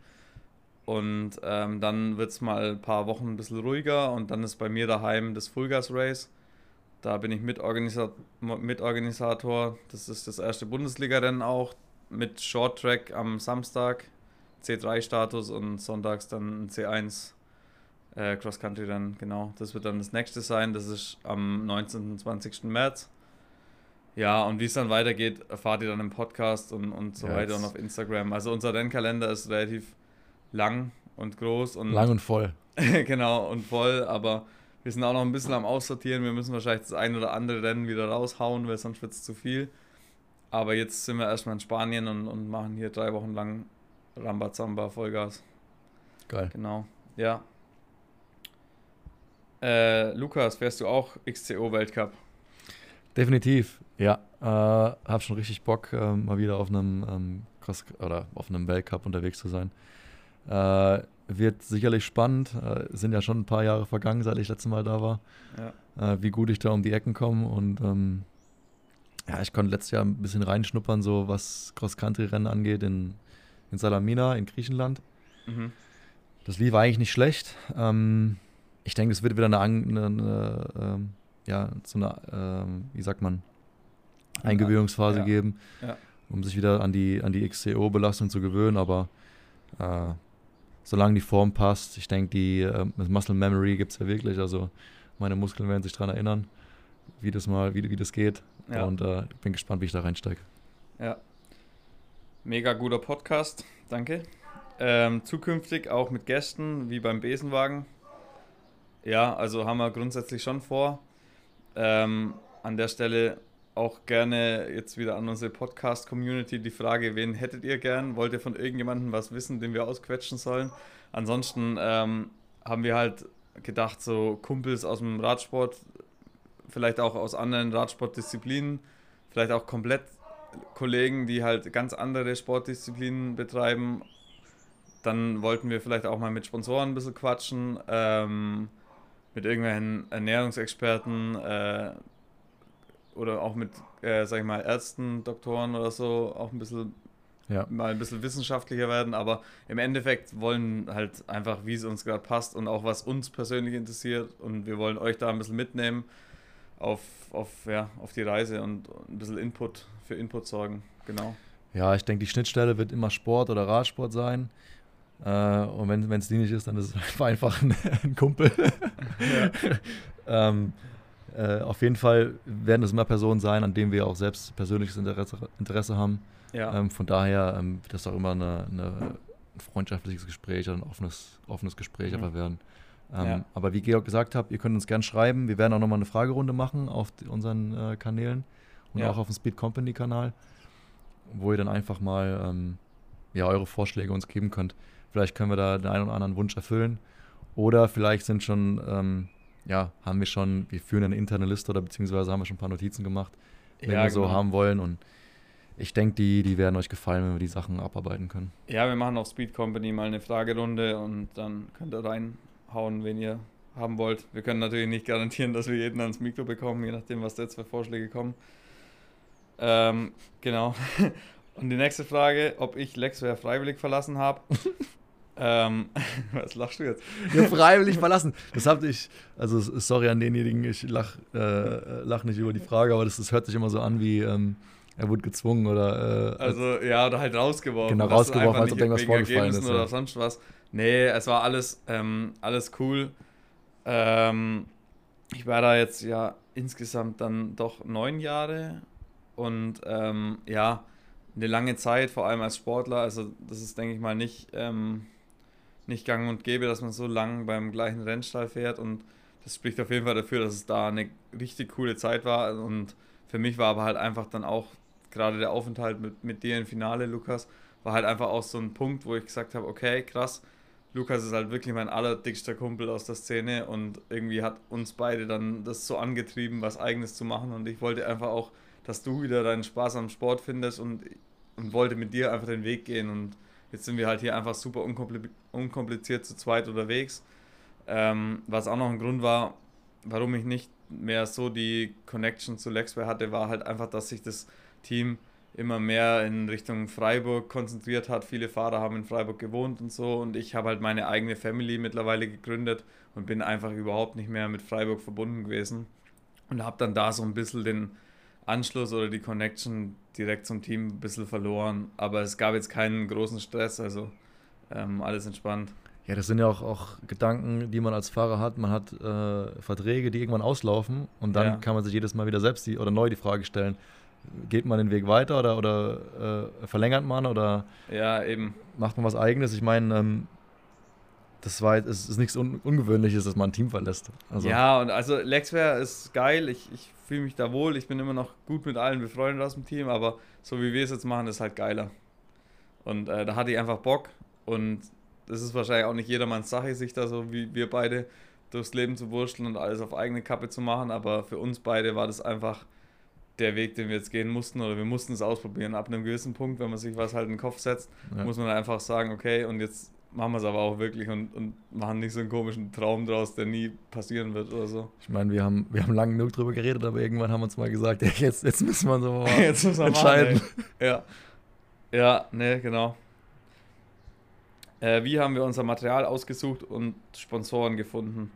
Und ähm, dann wird es mal ein paar Wochen ein bisschen ruhiger und dann ist bei mir daheim das Fullgas Race. Da bin ich Mitorganisa Mitorganisator. Das ist das erste Bundesliga-Rennen auch mit Short Track am Samstag, C3-Status und sonntags dann ein C1 äh, Cross-Country-Rennen. Genau, das wird dann das nächste sein. Das ist am 19. und 20. März. Ja, und wie es dann weitergeht, erfahrt ihr dann im Podcast und, und so ja, weiter und auf Instagram. Also unser Rennkalender ist relativ lang und groß und. Lang und voll. <laughs> genau, und voll, aber wir sind auch noch ein bisschen am Aussortieren. Wir müssen wahrscheinlich das ein oder andere Rennen wieder raushauen, weil sonst wird es zu viel. Aber jetzt sind wir erstmal in Spanien und, und machen hier drei Wochen lang Rambazamba Vollgas. Geil. Genau, ja. Äh, Lukas, fährst du auch XCO Weltcup? Definitiv, ja. Äh, hab schon richtig Bock, äh, mal wieder auf einem ähm, Cross oder auf einem Weltcup unterwegs zu sein. Äh, wird sicherlich spannend. Äh, sind ja schon ein paar Jahre vergangen, seit ich letztes Mal da war. Ja. Äh, wie gut ich da um die Ecken komme. Und ähm, ja, ich konnte letztes Jahr ein bisschen reinschnuppern, so was Cross-Country-Rennen angeht in, in Salamina in Griechenland. Mhm. das lief eigentlich nicht schlecht. Ähm, ich denke, es wird wieder eine, eine, eine ähm, ja, so eine, ähm, wie sagt man, Eingewöhnungsphase ja. geben, ja. um sich wieder an die, an die XCO-Belastung zu gewöhnen. Aber äh, solange die Form passt, ich denke, die äh, Muscle Memory gibt es ja wirklich. Also meine Muskeln werden sich daran erinnern, wie das mal, wie, wie das geht. Ja. Und äh, bin gespannt, wie ich da reinsteige. Ja. Mega guter Podcast, danke. Ähm, zukünftig auch mit Gästen, wie beim Besenwagen. Ja, also haben wir grundsätzlich schon vor. Ähm, an der Stelle auch gerne jetzt wieder an unsere Podcast-Community die Frage, wen hättet ihr gern? Wollt ihr von irgendjemandem was wissen, den wir ausquetschen sollen? Ansonsten ähm, haben wir halt gedacht, so Kumpels aus dem Radsport, vielleicht auch aus anderen Radsportdisziplinen, vielleicht auch komplett Kollegen, die halt ganz andere Sportdisziplinen betreiben. Dann wollten wir vielleicht auch mal mit Sponsoren ein bisschen quatschen, ähm, mit irgendwelchen Ernährungsexperten äh, oder auch mit, äh, sag ich mal, Ärzten, Doktoren oder so, auch ein bisschen ja. mal ein bisschen wissenschaftlicher werden, aber im Endeffekt wollen halt einfach, wie es uns gerade passt und auch was uns persönlich interessiert und wir wollen euch da ein bisschen mitnehmen auf, auf, ja, auf die Reise und ein bisschen Input für Input sorgen, genau. Ja, ich denke, die Schnittstelle wird immer Sport oder Radsport sein. Äh, und wenn es die nicht ist, dann ist es <laughs> einfach ein, ein Kumpel. <laughs> ähm, äh, auf jeden Fall werden es immer Personen sein, an denen wir auch selbst persönliches Interesse, Interesse haben. Ja. Ähm, von daher ähm, wird das auch immer eine, eine, ein freundschaftliches Gespräch oder ein offenes, offenes Gespräch mhm. aber werden. Ähm, ja. Aber wie Georg gesagt hat, ihr könnt uns gerne schreiben. Wir werden auch nochmal eine Fragerunde machen auf die, unseren äh, Kanälen und ja. auch auf dem Speed Company Kanal, wo ihr dann einfach mal ähm, ja, eure Vorschläge uns geben könnt. Vielleicht können wir da den einen oder anderen Wunsch erfüllen. Oder vielleicht sind schon, ähm, ja, haben wir schon, wir führen eine interne Liste oder beziehungsweise haben wir schon ein paar Notizen gemacht, wenn ja, wir genau. so haben wollen. Und ich denke, die, die werden euch gefallen, wenn wir die Sachen abarbeiten können. Ja, wir machen auf Speed Company mal eine Fragerunde und dann könnt ihr reinhauen, wen ihr haben wollt. Wir können natürlich nicht garantieren, dass wir jeden ans Mikro bekommen, je nachdem, was da jetzt für Vorschläge kommen. Ähm, genau. <laughs> Und die nächste Frage, ob ich Lexware freiwillig verlassen habe. <laughs> ähm, <laughs> was lachst du jetzt? Ja, freiwillig verlassen. Das habe ich, also sorry an denjenigen, ich lach, äh, lach nicht über die Frage, aber das, das hört sich immer so an wie, ähm, er wurde gezwungen oder. Äh, also, ja, oder halt rausgeworfen. Genau, rausgeworfen, als ob irgendwas vorgefallen ist. Oder ja. sonst was. Nee, es war alles, ähm, alles cool. Ähm, ich war da jetzt ja insgesamt dann doch neun Jahre und ähm, ja, eine lange Zeit, vor allem als Sportler. Also, das ist, denke ich mal, nicht, ähm, nicht gang und gäbe, dass man so lang beim gleichen Rennstall fährt und das spricht auf jeden Fall dafür, dass es da eine richtig coole Zeit war und für mich war aber halt einfach dann auch gerade der Aufenthalt mit, mit dir im Finale, Lukas, war halt einfach auch so ein Punkt, wo ich gesagt habe, okay, krass, Lukas ist halt wirklich mein allerdickster Kumpel aus der Szene und irgendwie hat uns beide dann das so angetrieben, was eigenes zu machen und ich wollte einfach auch, dass du wieder deinen Spaß am Sport findest und, und wollte mit dir einfach den Weg gehen und jetzt sind wir halt hier einfach super unkompliziert zu zweit unterwegs, ähm, was auch noch ein Grund war, warum ich nicht mehr so die Connection zu Lexware hatte, war halt einfach, dass sich das Team immer mehr in Richtung Freiburg konzentriert hat. Viele Fahrer haben in Freiburg gewohnt und so. Und ich habe halt meine eigene Family mittlerweile gegründet und bin einfach überhaupt nicht mehr mit Freiburg verbunden gewesen. Und habe dann da so ein bisschen den Anschluss oder die Connection direkt zum Team ein bisschen verloren. Aber es gab jetzt keinen großen Stress, also ähm, alles entspannt. Ja, das sind ja auch, auch Gedanken, die man als Fahrer hat. Man hat äh, Verträge, die irgendwann auslaufen und dann ja. kann man sich jedes Mal wieder selbst die, oder neu die Frage stellen, geht man den Weg weiter oder, oder äh, verlängert man oder ja, eben. macht man was eigenes? Ich meine, ähm, das war es ist nichts Un Ungewöhnliches, dass man ein Team verlässt. Also. Ja, und also Lexware ist geil, ich, ich fühle mich da wohl, ich bin immer noch gut mit allen befreundet aus dem Team, aber so wie wir es jetzt machen, ist halt geiler. Und äh, da hatte ich einfach Bock und das ist wahrscheinlich auch nicht jedermanns Sache, sich da so wie wir beide durchs Leben zu wursteln und alles auf eigene Kappe zu machen, aber für uns beide war das einfach der Weg, den wir jetzt gehen mussten oder wir mussten es ausprobieren. Ab einem gewissen Punkt, wenn man sich was halt in den Kopf setzt, ja. muss man einfach sagen, okay, und jetzt machen wir es aber auch wirklich und, und machen nicht so einen komischen Traum draus, der nie passieren wird oder so. Ich meine, wir haben, wir haben lange genug drüber geredet, aber irgendwann haben wir uns mal gesagt, ja, jetzt, jetzt müssen wir so mal <laughs> jetzt müssen wir entscheiden. Machen, ja. Ja, ne, genau. Äh, wie haben wir unser Material ausgesucht und Sponsoren gefunden?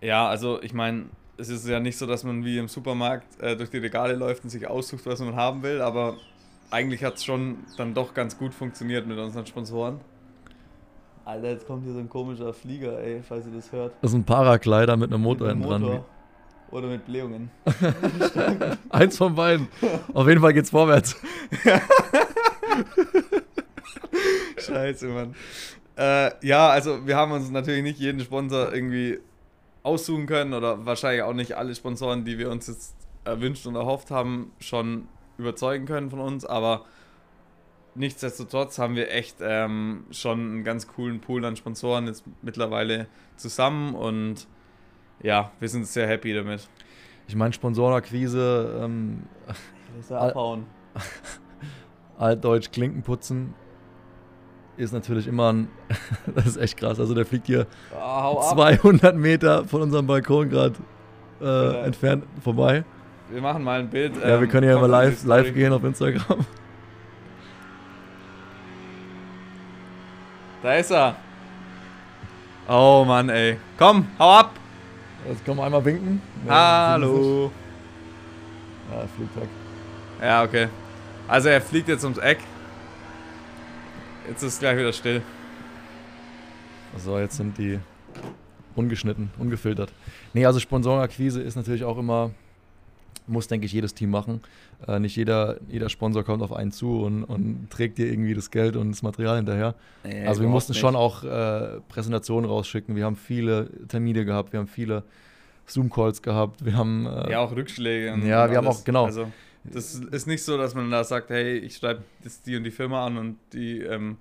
Ja, also ich meine, es ist ja nicht so, dass man wie im Supermarkt äh, durch die Regale läuft und sich aussucht, was man haben will, aber eigentlich hat es schon dann doch ganz gut funktioniert mit unseren Sponsoren. Alter, jetzt kommt hier so ein komischer Flieger, ey, falls ihr das hört. Das ist ein Paraglider mit einem Motor hinten dran. Oder mit Blähungen. <laughs> Eins von beiden. Auf jeden Fall geht's vorwärts. <laughs> Scheiße, Mann. Äh, ja, also wir haben uns natürlich nicht jeden Sponsor irgendwie aussuchen können oder wahrscheinlich auch nicht alle Sponsoren, die wir uns jetzt erwünscht und erhofft haben, schon überzeugen können von uns, aber nichtsdestotrotz haben wir echt ähm, schon einen ganz coolen Pool an Sponsoren jetzt mittlerweile zusammen und ja, wir sind sehr happy damit. Ich meine, Sponsorenakquise, ähm, abhauen. <laughs> altdeutsch Klinken putzen, ist natürlich immer ein. <laughs> das ist echt krass. Also, der fliegt hier Ah, hau ab. 200 Meter von unserem Balkon gerade äh, Ja. entfernt vorbei. Wir machen mal ein Bild. ja, wir ähm, können ja mal live, live gehen auf Instagram. Da ist er. Oh Mann, ey. Komm, hau ab. Jetzt können wir einmal winken. Wir Hallo. Ja, er fliegt weg. Ja, okay. Also er fliegt jetzt ums Eck. Jetzt ist es gleich wieder still. So, jetzt sind die ungeschnitten, ungefiltert. Nee, also Sponsorenakquise ist natürlich auch immer, muss, denke ich, jedes Team machen. Äh, nicht jeder, jeder Sponsor kommt auf einen zu und, und trägt dir irgendwie das Geld und das Material hinterher. also wir mussten schon auch äh, Präsentationen rausschicken. Wir haben viele Termine gehabt, wir haben viele Zoom-Calls gehabt, wir haben äh, Ja, auch Rückschläge. Ja, wir haben alles. auch- genau. Also das ist nicht so, dass man da sagt, hey, ich schreibe die und die Firma an und die ähm,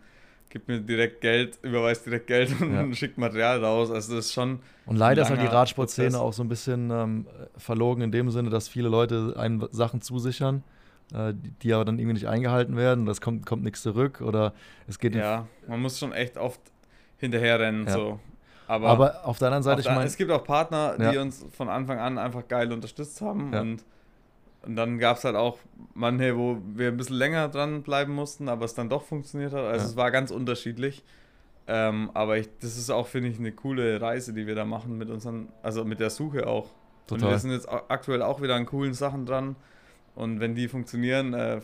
gibt mir direkt Geld, überweist direkt Geld und Ja. schickt Material raus. Also das ist schon Und leider ist halt die Radsportszene Prozess. auch so ein bisschen ähm, verlogen in dem Sinne, dass viele Leute einem Sachen zusichern, äh, die, aber dann irgendwie nicht eingehalten werden. Das kommt, kommt nichts zurück oder es geht. Ja, man muss schon echt oft hinterherrennen. Ja. So. Aber, aber auf der anderen Seite, ich meine, es gibt auch Partner, die Ja. uns von Anfang an einfach geil unterstützt haben. Und, und dann gab es halt auch manche, wo wir ein bisschen länger dran bleiben mussten, aber es dann doch funktioniert hat. Also Ja. es war ganz unterschiedlich. Ähm, aber ich, das ist auch, finde ich, eine coole Reise, die wir da machen mit unseren, also mit der Suche auch. Und Total. wir sind jetzt aktuell auch wieder an coolen Sachen dran. Und wenn die funktionieren, äh,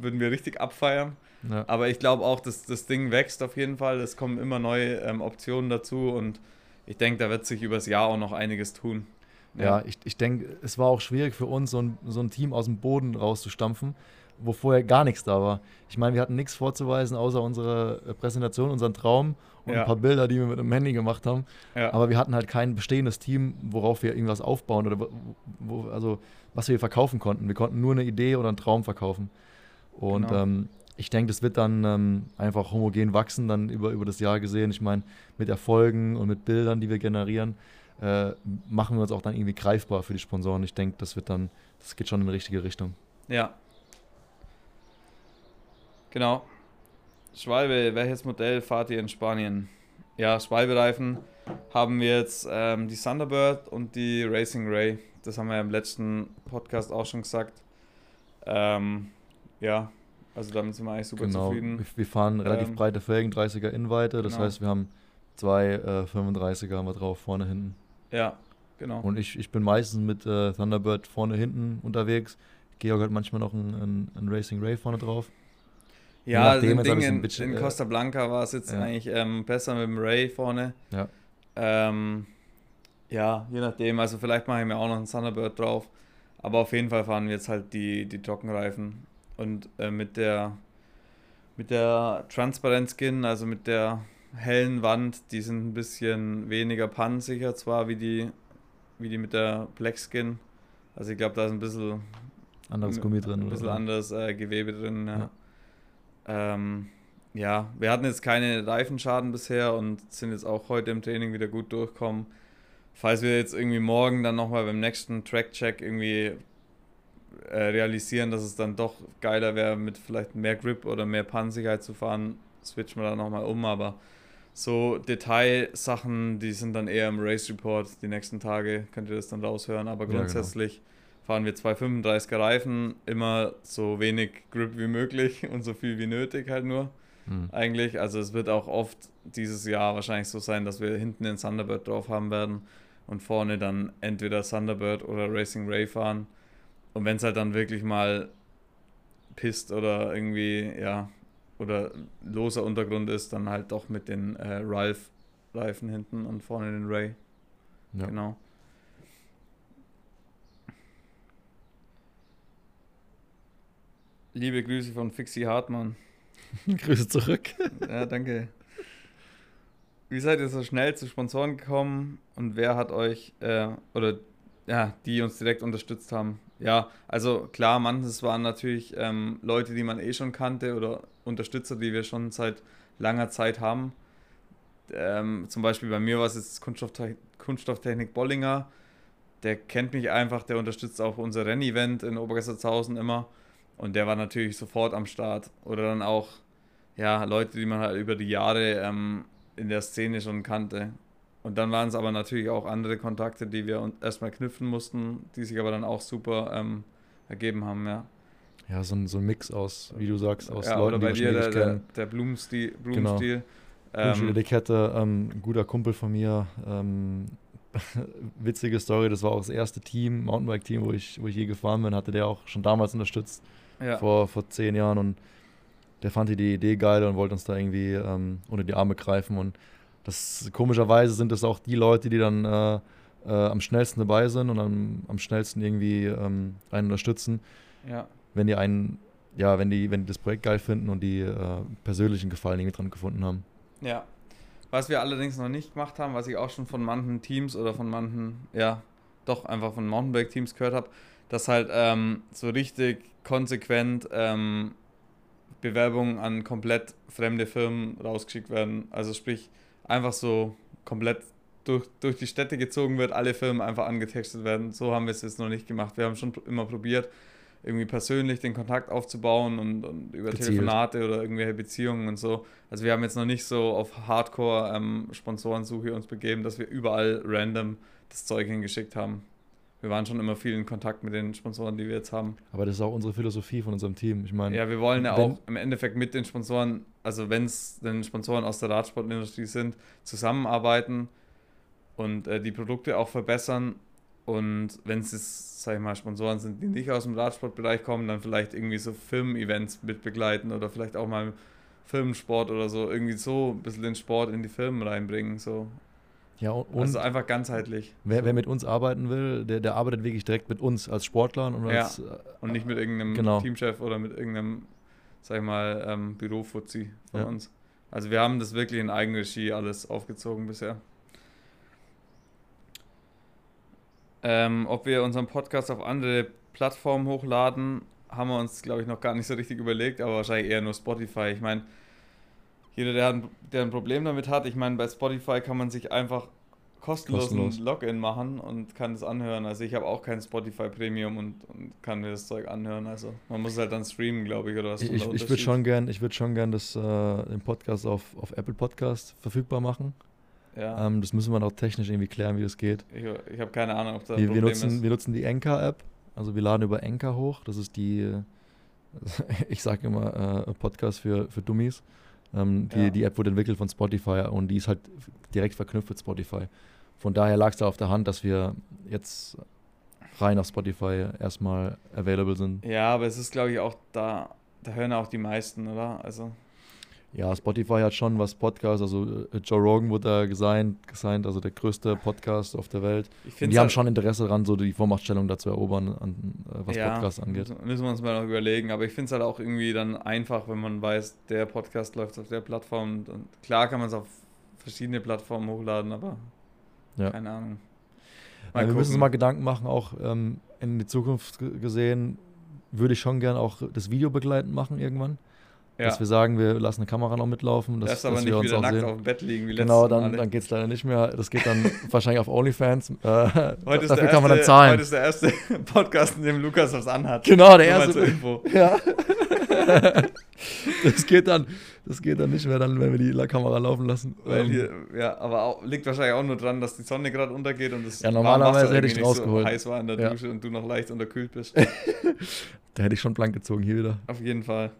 würden wir richtig abfeiern. ja, Aber ich glaube auch, dass das Ding wächst auf jeden Fall. Es kommen immer neue ähm, Optionen dazu und ich denke, da wird sich übers Jahr auch noch einiges tun. Ja, ich, ich denke, es war auch schwierig für uns, so ein, so ein Team aus dem Boden rauszustampfen, wo vorher gar nichts da war. Ich meine, wir hatten nichts vorzuweisen, außer unsere äh, Präsentation, unseren Traum und Ja. ein paar Bilder, die wir mit dem Handy gemacht haben. Ja. Aber wir hatten halt kein bestehendes Team, worauf wir irgendwas aufbauen oder wo, wo, also was wir verkaufen konnten. Wir konnten nur eine Idee oder einen Traum verkaufen. Und Genau. ähm, ich denke, das wird dann ähm, einfach homogen wachsen, dann über, über das Jahr gesehen. Ich meine, mit Erfolgen und mit Bildern, die wir generieren, äh, machen wir uns auch dann irgendwie greifbar für die Sponsoren. Ich denke, das wird dann, das geht schon in die richtige Richtung. Ja. Genau. Schwalbe, welches Modell fahrt ihr in Spanien? Ja, Schwalbe-Reifen haben wir jetzt ähm, die Thunderbird und die Racing Ray. Das haben wir im letzten Podcast auch schon gesagt. Ähm, ja, also damit sind wir eigentlich super genau. zufrieden. Wir, wir fahren relativ Ähm, breite Felgen, 30er Innenweite. Das genau. heißt, wir haben zwei äh, 35er haben wir drauf, vorne, hinten. Ja, genau. Und ich, ich bin meistens mit äh, Thunderbird vorne, hinten unterwegs. Georg hat manchmal noch ein, ein, ein Racing Ray vorne drauf. Ja, nachdem im jetzt Ding in, bisschen, in äh, Costa Blanca war es jetzt ja. eigentlich ähm, besser mit dem Ray vorne. Ja. Ähm, ja, je nachdem. Also vielleicht mache ich mir auch noch einen Thunderbird drauf. Aber auf jeden Fall fahren wir jetzt halt die, die Trockenreifen. Und äh, mit der mit der Transparent Skin, also mit der hellen Wand, die sind ein bisschen weniger pannensicher zwar wie die, wie die mit der Black Skin. Also ich glaube, da ist ein bisschen Anderes Gummi drin. ein oder bisschen so. anderes äh, Gewebe drin. Ja. Ja. Ähm, ja, wir hatten jetzt keine Reifenschaden bisher und sind jetzt auch heute im Training wieder gut durchgekommen. Falls wir jetzt irgendwie morgen dann nochmal beim nächsten Track-Check irgendwie äh, realisieren, dass es dann doch geiler wäre, mit vielleicht mehr Grip oder mehr Pannensicherheit zu fahren, switchen wir dann nochmal um. Aber so Detailsachen, die sind dann eher im Race Report. Die nächsten Tage könnt ihr das dann raushören. Aber Ja, genau. grundsätzlich fahren wir zwei 35er Reifen, immer so wenig Grip wie möglich und so viel wie nötig halt nur. hm. eigentlich. Also es wird auch oft dieses Jahr wahrscheinlich so sein, dass wir hinten den Thunderbird drauf haben werden und vorne dann entweder Thunderbird oder Racing Ray fahren. Und wenn es halt dann wirklich mal pisst oder irgendwie, ja, oder loser Untergrund ist, dann halt doch mit den äh, Ralph-Reifen hinten und vorne den Ray. Ja. Genau. Liebe Grüße von Fixie Hartmann. <laughs> Grüße zurück. <laughs> ja, danke. Wie seid ihr so schnell zu Sponsoren gekommen und wer hat euch, äh, oder ja, die uns direkt unterstützt haben? Ja, also klar, manches waren natürlich ähm, Leute, die man eh schon kannte oder Unterstützer, die wir schon seit langer Zeit haben. Ähm, zum Beispiel bei mir war es jetzt Kunststofftechnik, Kunststofftechnik Bollinger. Der kennt mich einfach, der unterstützt auch unser Rennevent in Obergessertshausen immer. Und der war natürlich sofort am Start. Oder dann auch, ja, Leute, die man halt über die Jahre ähm, in der Szene schon kannte. Und dann waren es aber natürlich auch andere Kontakte, die wir erstmal knüpfen mussten, die sich aber dann auch super ähm, ergeben haben, ja. Ja, so ein, so ein Mix aus, wie du sagst, aus ja, Leuten, oder bei die dir der, der, der Blumenstil. Blumenstil. Genau. Ähm, Etikette, ähm, ein guter Kumpel von mir. Ähm, <laughs> witzige Story, das war auch das erste Team, Mountainbike-Team, wo ich, wo ich je gefahren bin, hatte der auch schon damals unterstützt, ja. vor, vor zehn Jahren. Und der fand die Idee geil und wollte uns da irgendwie ähm, unter die Arme greifen. Und das komischerweise sind das auch die Leute, die dann äh, äh, am schnellsten dabei sind und am, am schnellsten irgendwie ähm, einen unterstützen. Ja. Wenn die einen, ja, wenn die, wenn die das Projekt geil finden und die äh, persönlichen Gefallen irgendwie dran gefunden haben. Ja. Was wir allerdings noch nicht gemacht haben, was ich auch schon von manchen Teams oder von manchen, ja, doch einfach von Mountainbike-Teams gehört habe, dass halt ähm, so richtig konsequent ähm, Bewerbungen an komplett fremde Firmen rausgeschickt werden. Also sprich, einfach so komplett durch, durch die Städte gezogen wird, alle Firmen einfach angetextet werden. So haben wir es jetzt noch nicht gemacht. Wir haben schon immer probiert, irgendwie persönlich den Kontakt aufzubauen und, und über Gezielt. Telefonate oder irgendwelche Beziehungen und so. Also wir haben jetzt noch nicht so auf Hardcore-Sponsorensuche ähm, uns begeben, dass wir überall random das Zeug hingeschickt haben. Wir waren schon immer viel in Kontakt mit den Sponsoren, die wir jetzt haben. Aber das ist auch unsere Philosophie von unserem Team. Ich meine, ja, wir wollen ja auch im Endeffekt mit den Sponsoren also wenn es denn Sponsoren aus der Radsportindustrie sind, zusammenarbeiten und äh, die Produkte auch verbessern. Und wenn es, sag ich mal, Sponsoren sind, die nicht aus dem Radsportbereich kommen, dann vielleicht irgendwie so Firmen-Events mit begleiten oder vielleicht auch mal Firmensport oder so, irgendwie so ein bisschen den Sport in die Firmen reinbringen. So. Ja, und also einfach ganzheitlich. Wer, wer mit uns arbeiten will, der, der arbeitet wirklich direkt mit uns als Sportlern und, als, ja, und nicht mit irgendeinem genau. Teamchef oder mit irgendeinem sag ich mal, ähm, Bürofuzzi von ja. uns. Also wir haben das wirklich in Eigenregie alles aufgezogen bisher. Ähm, ob wir unseren Podcast auf andere Plattformen hochladen, haben wir uns, glaube ich, noch gar nicht so richtig überlegt, aber wahrscheinlich eher nur Spotify. Ich meine, jeder, der ein, der ein Problem damit hat, ich meine, bei Spotify kann man sich einfach kostenlosen Kostenlos. Login machen und kann es anhören. Also ich habe auch kein Spotify Premium und, und, kann mir das Zeug anhören. Also man muss halt dann streamen, glaube ich, oder was. Ich, ich würde schon gern, ich würde schon gern das, äh, den Podcast auf, auf Apple Podcast verfügbar machen. Ja. Ähm, das müssen wir noch technisch irgendwie klären, wie das geht. Ich, ich habe keine Ahnung, ob da ein wir, wir nutzen, ist. Wir nutzen die Anchor-App. Also wir laden über Anchor hoch. Das ist die, <laughs> ich sage immer, äh, Podcast für, für Dummies. Ähm, die, ja. die App wurde entwickelt von Spotify und die ist halt direkt verknüpft mit Spotify. Von daher lag es da auf der Hand, dass wir jetzt rein auf Spotify erstmal available sind. Ja, aber es ist, glaube ich, auch da, da hören auch die meisten, oder? Also. Ja, Spotify hat schon was Podcasts, also äh, Joe Rogan wurde da gesigned, gesigned, also der größte Podcast auf der Welt. Und die haben schon Interesse daran, so die Vormachtstellung dazu erobern, an, äh, was ja, Podcasts angeht. Müssen wir uns mal noch überlegen, aber ich finde es halt auch irgendwie dann einfach, wenn man weiß, der Podcast läuft auf der Plattform. Und klar kann man es auf verschiedene Plattformen hochladen, aber ja. Keine Ahnung. Ja, wir müssen uns mal Gedanken machen, auch ähm, in die Zukunft gesehen, würde ich schon gern auch das Video begleitend machen irgendwann. Ja. Dass wir sagen, wir lassen eine Kamera noch mitlaufen. Dass, das aber dass nicht wir uns wieder nackt sehen. auf dem Bett liegen wie Genau, dann, dann geht es leider nicht mehr. Das geht dann <laughs> wahrscheinlich auf OnlyFans. Äh, heute, ist dafür kann man dann zahlen. heute ist der erste <laughs> Podcast, in dem Lukas was anhat. Genau, der erste. <laughs> Ja. das geht dann, das geht dann nicht mehr, dann, wenn wir die Kamera laufen lassen. Ähm, hier, ja, aber auch, liegt wahrscheinlich auch nur dran, dass die Sonne gerade untergeht und es ja, normalerweise hätte ich rausgeholt. So heiß war in der Dusche und du noch leicht unterkühlt bist. da hätte ich schon blank gezogen hier wieder. Auf jeden Fall.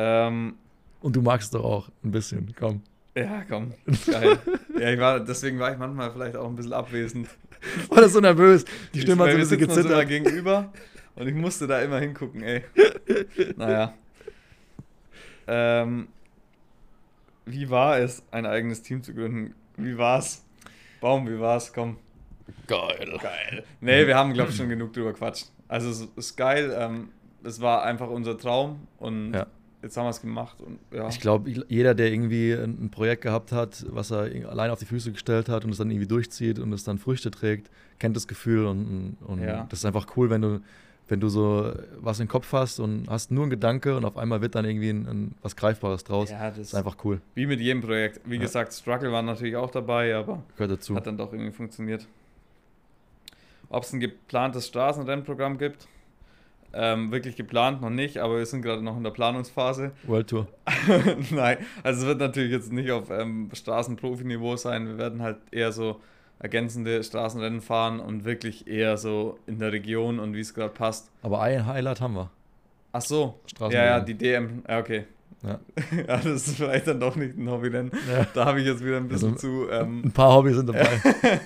Ähm, Und du magst es doch auch ein bisschen, komm. Ja, komm. <laughs> Geil. ja, ich war, deswegen war ich manchmal vielleicht auch ein bisschen abwesend. <laughs> War das so nervös? Die Stimme hat so ein bisschen gezittert. gegenüber <laughs> und ich musste da immer hingucken, ey. Naja. Ähm, wie war es, ein eigenes Team zu gründen? Wie war's? Baum, wie war's? Komm. Geil. Geil. Nee, wir haben, glaube ich, schon genug drüber quatscht. Also es ist geil. Ähm, es war einfach unser Traum und Ja. Jetzt haben wir es gemacht. Und, ja. Ich glaube, jeder, der irgendwie ein Projekt gehabt hat, was er allein auf die Füße gestellt hat und es dann irgendwie durchzieht und es dann Früchte trägt, kennt das Gefühl und, und Ja. das ist einfach cool, wenn du, wenn du so was im Kopf hast und hast nur einen Gedanke und auf einmal wird dann irgendwie ein, ein, was Greifbares draus. ja, Das ist einfach cool. wie mit jedem Projekt. Wie Ja. gesagt, Struggle war natürlich auch dabei, aber Gehört dazu. hat dann doch irgendwie funktioniert. Ob es ein geplantes Straßenrennprogramm gibt? Ähm, wirklich geplant noch nicht, aber wir sind gerade noch in der Planungsphase. World Tour. <laughs> Nein, also es wird natürlich jetzt nicht auf ähm, Straßenprofi-Niveau sein. Wir werden halt eher so ergänzende Straßenrennen fahren und wirklich eher so in der Region und wie es gerade passt. Aber ein Highlight haben wir. Ach so, ja, ja, die DM, ja, okay. Ja. <laughs> ja, das ist vielleicht dann doch nicht ein Hobbyrennen. Ja. Da habe ich jetzt wieder ein bisschen Also- zu. Ähm, Ein paar Hobbys sind dabei. <laughs>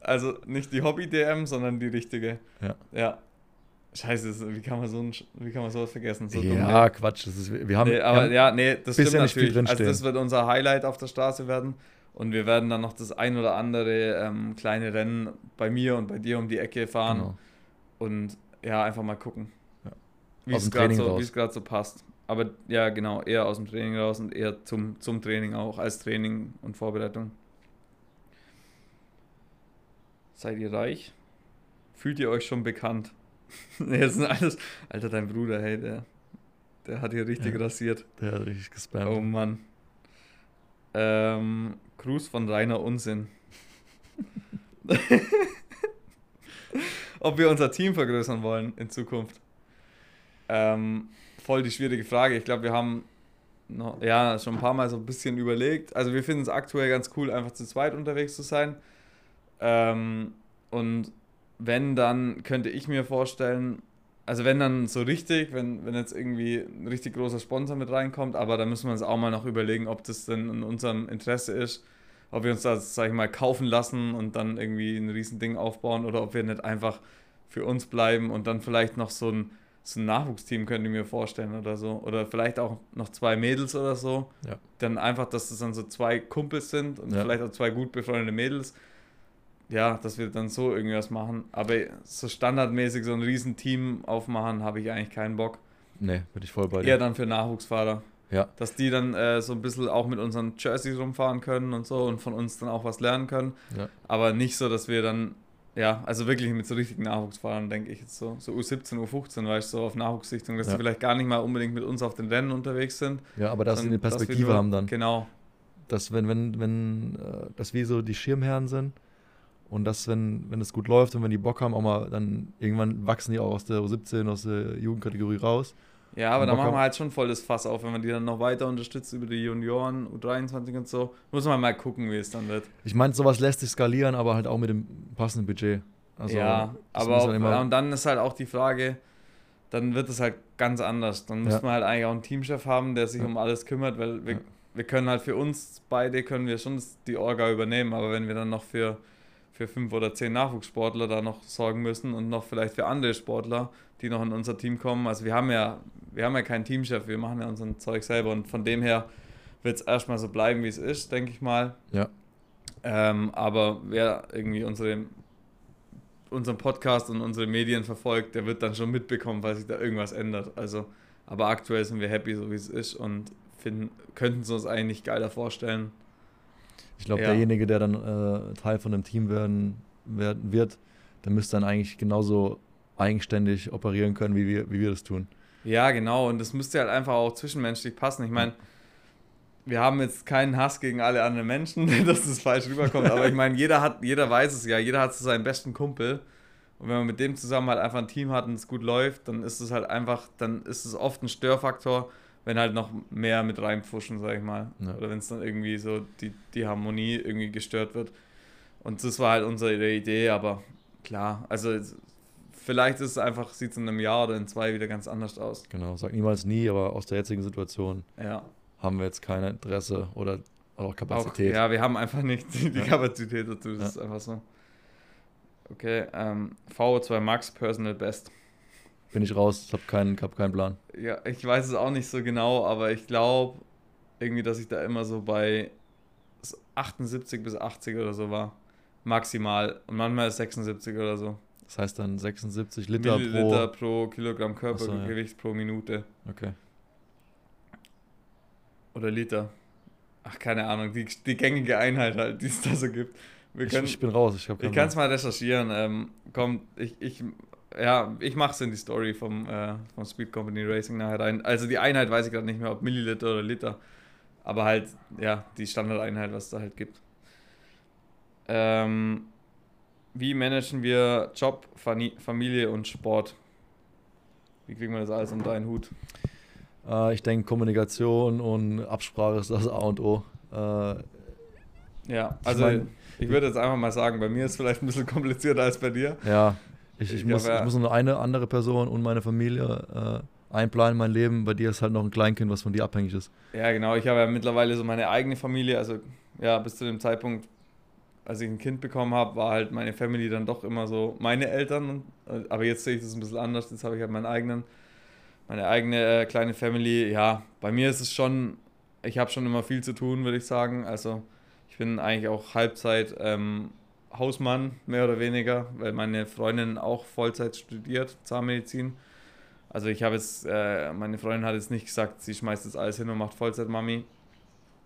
also nicht die Hobby-DM, sondern die richtige. Ja. Ja. Scheiße, wie kann man so ein, wie kann man sowas vergessen? So dumm, ja, Quatsch. Das ist, wir haben, Nee, aber haben ja, nee, das stimmt nicht viel natürlich. Also das wird unser Highlight auf der Straße werden. Und wir werden dann noch das ein oder andere ähm, kleine Rennen bei mir und bei dir um die Ecke fahren. genau. Und ja, einfach mal gucken. Ja. Wie es gerade so, so passt. Aber ja, genau, eher aus dem Training raus und eher zum, zum Training auch, als Training und Vorbereitung. Seid ihr reich? Fühlt ihr euch schon bekannt? <laughs> nee, das sind alles. Alter, dein Bruder, hey, der, der hat hier richtig Ja. rasiert. Der hat richtig gespammt. Oh Mann. Ähm, Gruß von reiner Unsinn. <laughs> Ob wir unser Team vergrößern wollen in Zukunft. Ähm, voll die schwierige Frage. Ich glaube, wir haben noch, ja, schon ein paar Mal so ein bisschen überlegt. Also wir finden es aktuell ganz cool, einfach zu zweit unterwegs zu sein. Ähm, und wenn, dann könnte ich mir vorstellen, also wenn dann so richtig, wenn, wenn jetzt irgendwie ein richtig großer Sponsor mit reinkommt, aber da müssen wir uns auch mal noch überlegen, ob das denn in unserem Interesse ist, ob wir uns das, sag ich mal, kaufen lassen und dann irgendwie ein riesen Ding aufbauen oder ob wir nicht einfach für uns bleiben und dann vielleicht noch so ein, so ein Nachwuchsteam könnte ich mir vorstellen oder so. Oder vielleicht auch noch zwei Mädels oder so. Ja. Dann einfach, dass das dann so zwei Kumpels sind und Ja. vielleicht auch zwei gut befreundete Mädels. Ja, dass wir dann so irgendwas machen. Aber so standardmäßig so ein riesen Team aufmachen, habe ich eigentlich keinen Bock. Nee, bin ich voll bei dir. Eher dann für Nachwuchsfahrer. Ja. Dass die dann äh, so ein bisschen auch mit unseren Jerseys rumfahren können und so und von uns dann auch was lernen können. Ja. Aber nicht so, dass wir dann, ja, also wirklich mit so richtigen Nachwuchsfahrern, denke ich jetzt so, so U17, U15, weißt du, so auf Nachwuchssichtung, dass Ja. die vielleicht gar nicht mal unbedingt mit uns auf den Rennen unterwegs sind. ja, aber dass sie eine Perspektive nur- haben dann. Genau. Dass wenn, wenn, wenn, äh, dass wir so die Schirmherren sind und dass, wenn, wenn es gut läuft und wenn die Bock haben, auch mal dann irgendwann wachsen die auch aus der U17, aus der Jugendkategorie raus. Ja, aber da machen wir halt schon voll das Fass auf, wenn man die dann noch weiter unterstützt über die Junioren, U23 und so. Muss man mal gucken, wie es dann wird. Ich meine, sowas lässt sich skalieren, aber halt auch mit dem passenden Budget. Also, ja, das aber auch, immer- und dann ist halt auch die Frage, dann wird es halt ganz anders. Dann muss Ja. man halt eigentlich auch einen Teamchef haben, der sich Ja. um alles kümmert, weil wir, Ja. wir können halt für uns beide können wir schon das- die Orga übernehmen, aber wenn wir dann noch für, für fünf oder zehn Nachwuchssportler da noch sorgen müssen und noch vielleicht für andere Sportler, die noch in unser Team kommen, also wir haben ja, wir haben ja keinen Teamchef, wir machen ja unser Zeug selber und von dem her wird es erstmal so bleiben, wie es ist, denke ich mal. Ja. Ähm, aber wer irgendwie unsere, unseren Podcast und unsere Medien verfolgt, der wird dann schon mitbekommen, weil sich da irgendwas ändert. Also, aber aktuell sind wir happy, so wie es ist und finden, könnten es uns eigentlich geiler vorstellen. Ich glaube, Ja. derjenige, der dann äh, Teil von einem Team werden, werden wird, der müsste dann eigentlich genauso eigenständig operieren können, wie wir, wie wir das tun. Ja, genau. Und das müsste halt einfach auch zwischenmenschlich passen. Ich meine, wir haben jetzt keinen Hass gegen alle anderen Menschen, <laughs> dass das falsch rüberkommt. Aber ich meine, jeder hat, jeder weiß es ja, jeder hat so seinen besten Kumpel. Und wenn man mit dem zusammen halt einfach ein Team hat und es gut läuft, dann ist es halt einfach, dann ist es oft ein Störfaktor, wenn halt noch mehr mit reinpfuschen, sag ich mal. Ja. Oder wenn es dann irgendwie so die, die Harmonie irgendwie gestört wird. Und das war halt unsere Idee, aber klar, also vielleicht ist es einfach, sieht es in einem Jahr oder in zwei wieder ganz anders aus. Genau, sag niemals nie, aber aus der jetzigen Situation Ja. haben wir jetzt kein Interesse oder auch Kapazität. Auch, ja, wir haben einfach nicht die, die Ja. Kapazität dazu. Das ist einfach so. Okay, ähm, VO2 Max Personal Best. Bin ich raus, ich habe keinen, hab keinen Plan. Ja, ich weiß es auch nicht so genau, aber ich glaube irgendwie, dass ich da immer so bei s- 78 bis 80 oder so war. Maximal. Und manchmal ist 76 oder so. Das heißt dann 76 Liter Milliliter pro, Kilogramm Ach so, ja. Körpergewicht pro Minute. pro. Okay. Oder Liter. Ach, keine Ahnung. Die, die gängige Einheit halt, die es da so gibt. Wir Ich, können, ich bin raus, ich habe Ich kann es mal recherchieren. Ähm, komm, ich, ich, ja, ich mache es in die Story vom, äh, vom Speed Company Racing nachher rein. Also die Einheit weiß ich gerade nicht mehr, ob Milliliter oder Liter. Aber halt, ja, die Standardeinheit, was es da halt gibt. Ähm, wie managen wir Job, Familie und Sport? Wie kriegen wir das alles unter einen Hut? Äh, ich denke, Kommunikation und Absprache ist das A und O. Äh, Ja, Ich also mein- ich würde jetzt einfach mal sagen, bei mir ist es vielleicht ein bisschen <laughs> komplizierter als bei dir. ja, ich, ich, Ich muss, ich muss nur eine andere Person und meine Familie äh, einplanen in mein Leben. Bei dir ist halt noch ein Kleinkind, was von dir abhängig ist. Ja, genau. Ich habe ja mittlerweile so meine eigene Familie. Also, ja, bis zu dem Zeitpunkt, als ich ein Kind bekommen habe, war halt meine Family dann doch immer so meine Eltern. Äh, Aber jetzt sehe ich das ein bisschen anders. Jetzt habe ich halt meinen eigenen, meine eigene äh, kleine Family. Ja, bei mir ist es schon, ich habe schon immer viel zu tun, würde ich sagen. Also, ich bin eigentlich auch Halbzeit ähm, Hausmann, mehr oder weniger, weil meine Freundin auch Vollzeit studiert, Zahnmedizin. Also ich habe jetzt, äh, meine Freundin hat jetzt nicht gesagt, sie schmeißt jetzt alles hin und macht Vollzeit-Mami.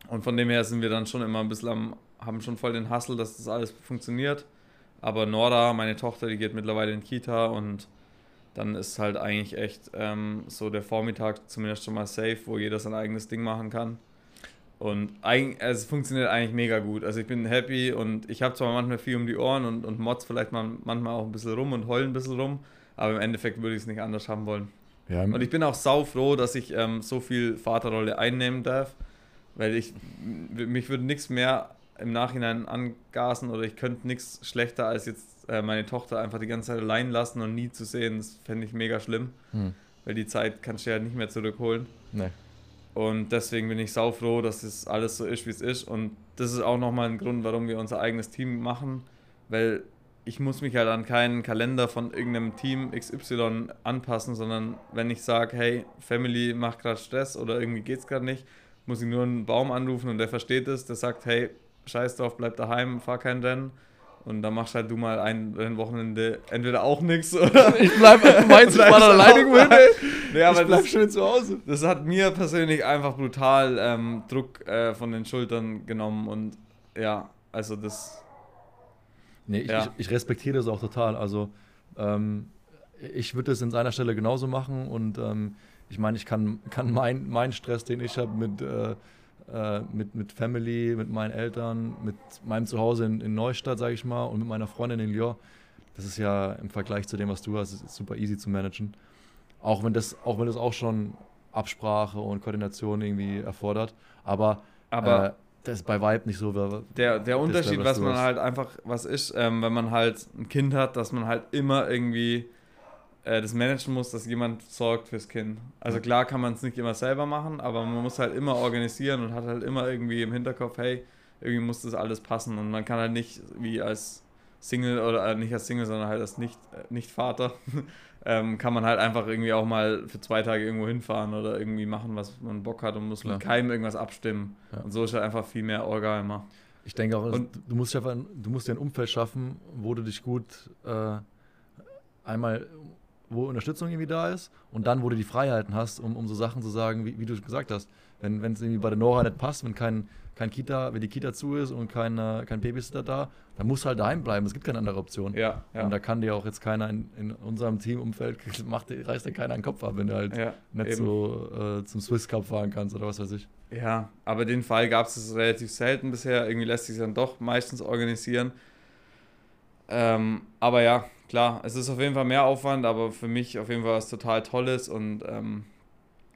Und von dem her sind wir dann schon immer ein bisschen am, haben schon voll den Hassel, dass das alles funktioniert. Aber Nora, meine Tochter, die geht mittlerweile in Kita und dann ist halt eigentlich echt ähm, so der Vormittag zumindest schon mal safe, wo jeder sein eigenes Ding machen kann. Und es funktioniert eigentlich mega gut. Also ich bin happy und ich habe zwar manchmal viel um die Ohren und, und motz vielleicht mal, manchmal auch ein bisschen rum und heul ein bisschen rum, aber im Endeffekt würde ich es nicht anders haben wollen. Ja, Und ich bin auch sau froh, dass ich ähm, so viel Vaterrolle einnehmen darf, weil ich mich würde nichts mehr im Nachhinein angasen oder ich könnte nichts schlechter als jetzt äh, meine Tochter einfach die ganze Zeit allein lassen und nie zu sehen. Das fände ich mega schlimm, hm. weil die Zeit kannst du ja nicht mehr zurückholen. nee. Und deswegen bin ich sau froh, dass es alles so ist, wie es ist. Und das ist auch nochmal ein Grund, warum wir unser eigenes Team machen, weil ich muss mich halt an keinen Kalender von irgendeinem Team XY anpassen, sondern wenn ich sage, hey, Family macht gerade Stress oder irgendwie geht's gerade nicht, muss ich nur einen Baum anrufen und der versteht es, der sagt, hey, scheiß drauf, bleib daheim, fahr kein Rennen. Und dann machst halt du mal ein Rennwochenende entweder auch nichts oder. <laughs> Ich bleib, du <laughs> meinst, ich war alleine mal. Nee, aber ich bleib das, schön zu Hause. das hat mir persönlich einfach brutal ähm, Druck äh, von den Schultern genommen und ja, also das. Nee, ich, Ja. ich, ich respektiere das auch total. Also ähm, ich würde es in seiner Stelle genauso machen und ähm, ich meine, ich kann, kann meinen mein Stress, den ich habe mit, äh, äh, mit, mit Family, mit meinen Eltern, mit meinem Zuhause in, in Neustadt, sage ich mal, und mit meiner Freundin in Lyon, das ist ja im Vergleich zu dem, was du hast, super easy zu managen. Auch wenn das, auch wenn das auch schon Absprache und Koordination irgendwie erfordert. Aber, Aber äh, das ist bei Vibe nicht so. der, der Unterschied, was man hast. halt einfach, was ist, ähm, wenn man halt ein Kind hat, dass man halt immer irgendwie äh, das managen muss, dass jemand sorgt fürs Kind. Also klar kann man es nicht immer selber machen, aber man muss halt immer organisieren und hat halt immer irgendwie im Hinterkopf, hey, irgendwie muss das alles passen und man kann halt nicht wie als Single oder äh, nicht als Single, sondern halt als nicht, äh, nicht Vater, <laughs> ähm, kann man halt einfach irgendwie auch mal für zwei Tage irgendwo hinfahren oder irgendwie machen, was man Bock hat und muss Klar. mit keinem irgendwas abstimmen. Ja. Und so ist halt einfach viel mehr Orga immer. Ich denke auch, Und- du musst, einfach, du musst dir ein Umfeld schaffen, wo du dich gut äh, einmal, wo Unterstützung irgendwie da ist und dann, wo du die Freiheiten hast, um, um so Sachen zu sagen, wie, wie du gesagt hast. Wenn es irgendwie bei der Nora nicht passt, wenn kein, kein Kita, wenn die Kita zu ist und kein, äh, kein Babysitter da, dann musst du halt daheim bleiben. Es gibt keine andere Option. Ja, ja. Und da kann dir auch jetzt keiner in, in unserem Teamumfeld, <laughs> macht, reißt dir keiner den Kopf ab, wenn du halt ja, nicht eben. so äh, zum Swiss Cup fahren kannst oder was weiß ich. Ja, aber den Fall gab es relativ selten bisher. Irgendwie lässt sich dann doch meistens organisieren. Ähm, aber ja, klar, es ist auf jeden Fall mehr Aufwand, aber für mich auf jeden Fall was total Tolles und ähm,